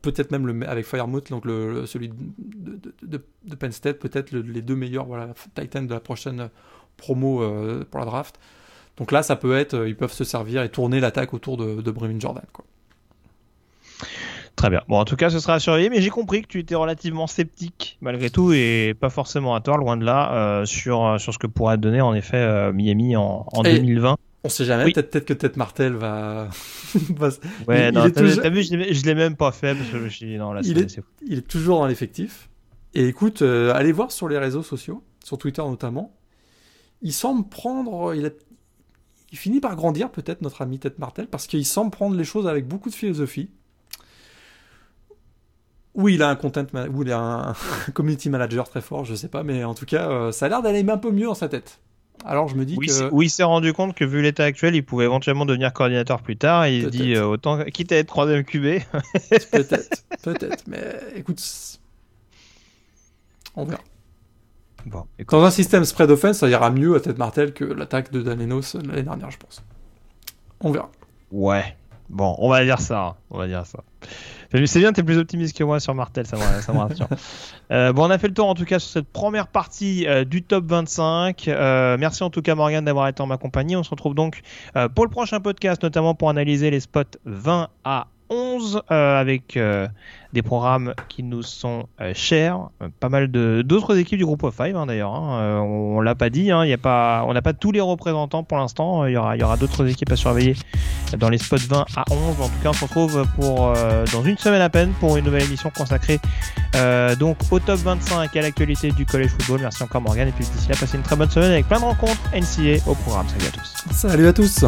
Peut-être même le, avec Firemouth, donc le, celui de, de, de, Penn State, peut-être les deux meilleurs voilà, Titans de la prochaine promo euh, pour la draft. Donc là, ça peut être, euh, ils peuvent se servir et tourner l'attaque autour de, de Brevin Jordan. Quoi. Très bien. Bon, en tout cas, ce sera à surveiller, mais j'ai compris que tu étais relativement sceptique, malgré tout, et pas forcément à tort, loin de là, euh, sur, sur ce que pourrait donner, en effet, Miami en, en 2020. On sait jamais, peut-être que Tête Martel va. ouais, non, t'as vu, je l'ai même pas fait parce que je me suis dit, non, là, il, est, il est toujours dans l'effectif. Et écoute, allez voir sur les réseaux sociaux, sur Twitter notamment, il semble prendre. Il, il finit par grandir, peut-être, notre ami Ted Martel, parce qu'il semble prendre les choses avec beaucoup de philosophie. Oui, il a un content, ou il a un community manager très fort, je sais pas, mais en tout cas, euh, ça a l'air d'aller un peu mieux dans sa tête. Alors je me dis oui, que. Oui, il s'est rendu compte que vu l'état actuel, il pouvait éventuellement devenir coordinateur plus tard. Et il dit euh, autant quitte à être troisième QB. peut-être, peut-être. Mais écoute, on verra. Dans un système spread offense, ça ira mieux à tête martel que l'attaque de Dalenos l'année dernière, je pense. On verra. Ouais. Bon, on va dire ça. On va dire ça. C'est bien, t'es plus optimiste que moi sur Martel, ça me, rassure. Euh, bon, on a fait le tour en tout cas sur cette première partie euh, du top 25. Euh, merci en tout cas Morgan d'avoir été en ma compagnie. On se retrouve donc pour le prochain podcast, notamment pour analyser les spots 20 à 11 avec des programmes qui nous sont euh, chers. Euh, pas mal d'autres équipes du groupe of five hein, d'ailleurs. Hein. Euh, on, l'a pas dit. Hein, y a pas, on n'a pas tous les représentants pour l'instant. Il y aura, d'autres équipes à surveiller dans les spots 20 à 11. En tout cas, on se retrouve pour dans une semaine à peine pour une nouvelle émission consacrée donc au top 25 et à l'actualité du college football. Merci encore Morgan et puis d'ici là, passez une très bonne semaine avec plein de rencontres NCA au programme. Salut à tous. Salut à tous.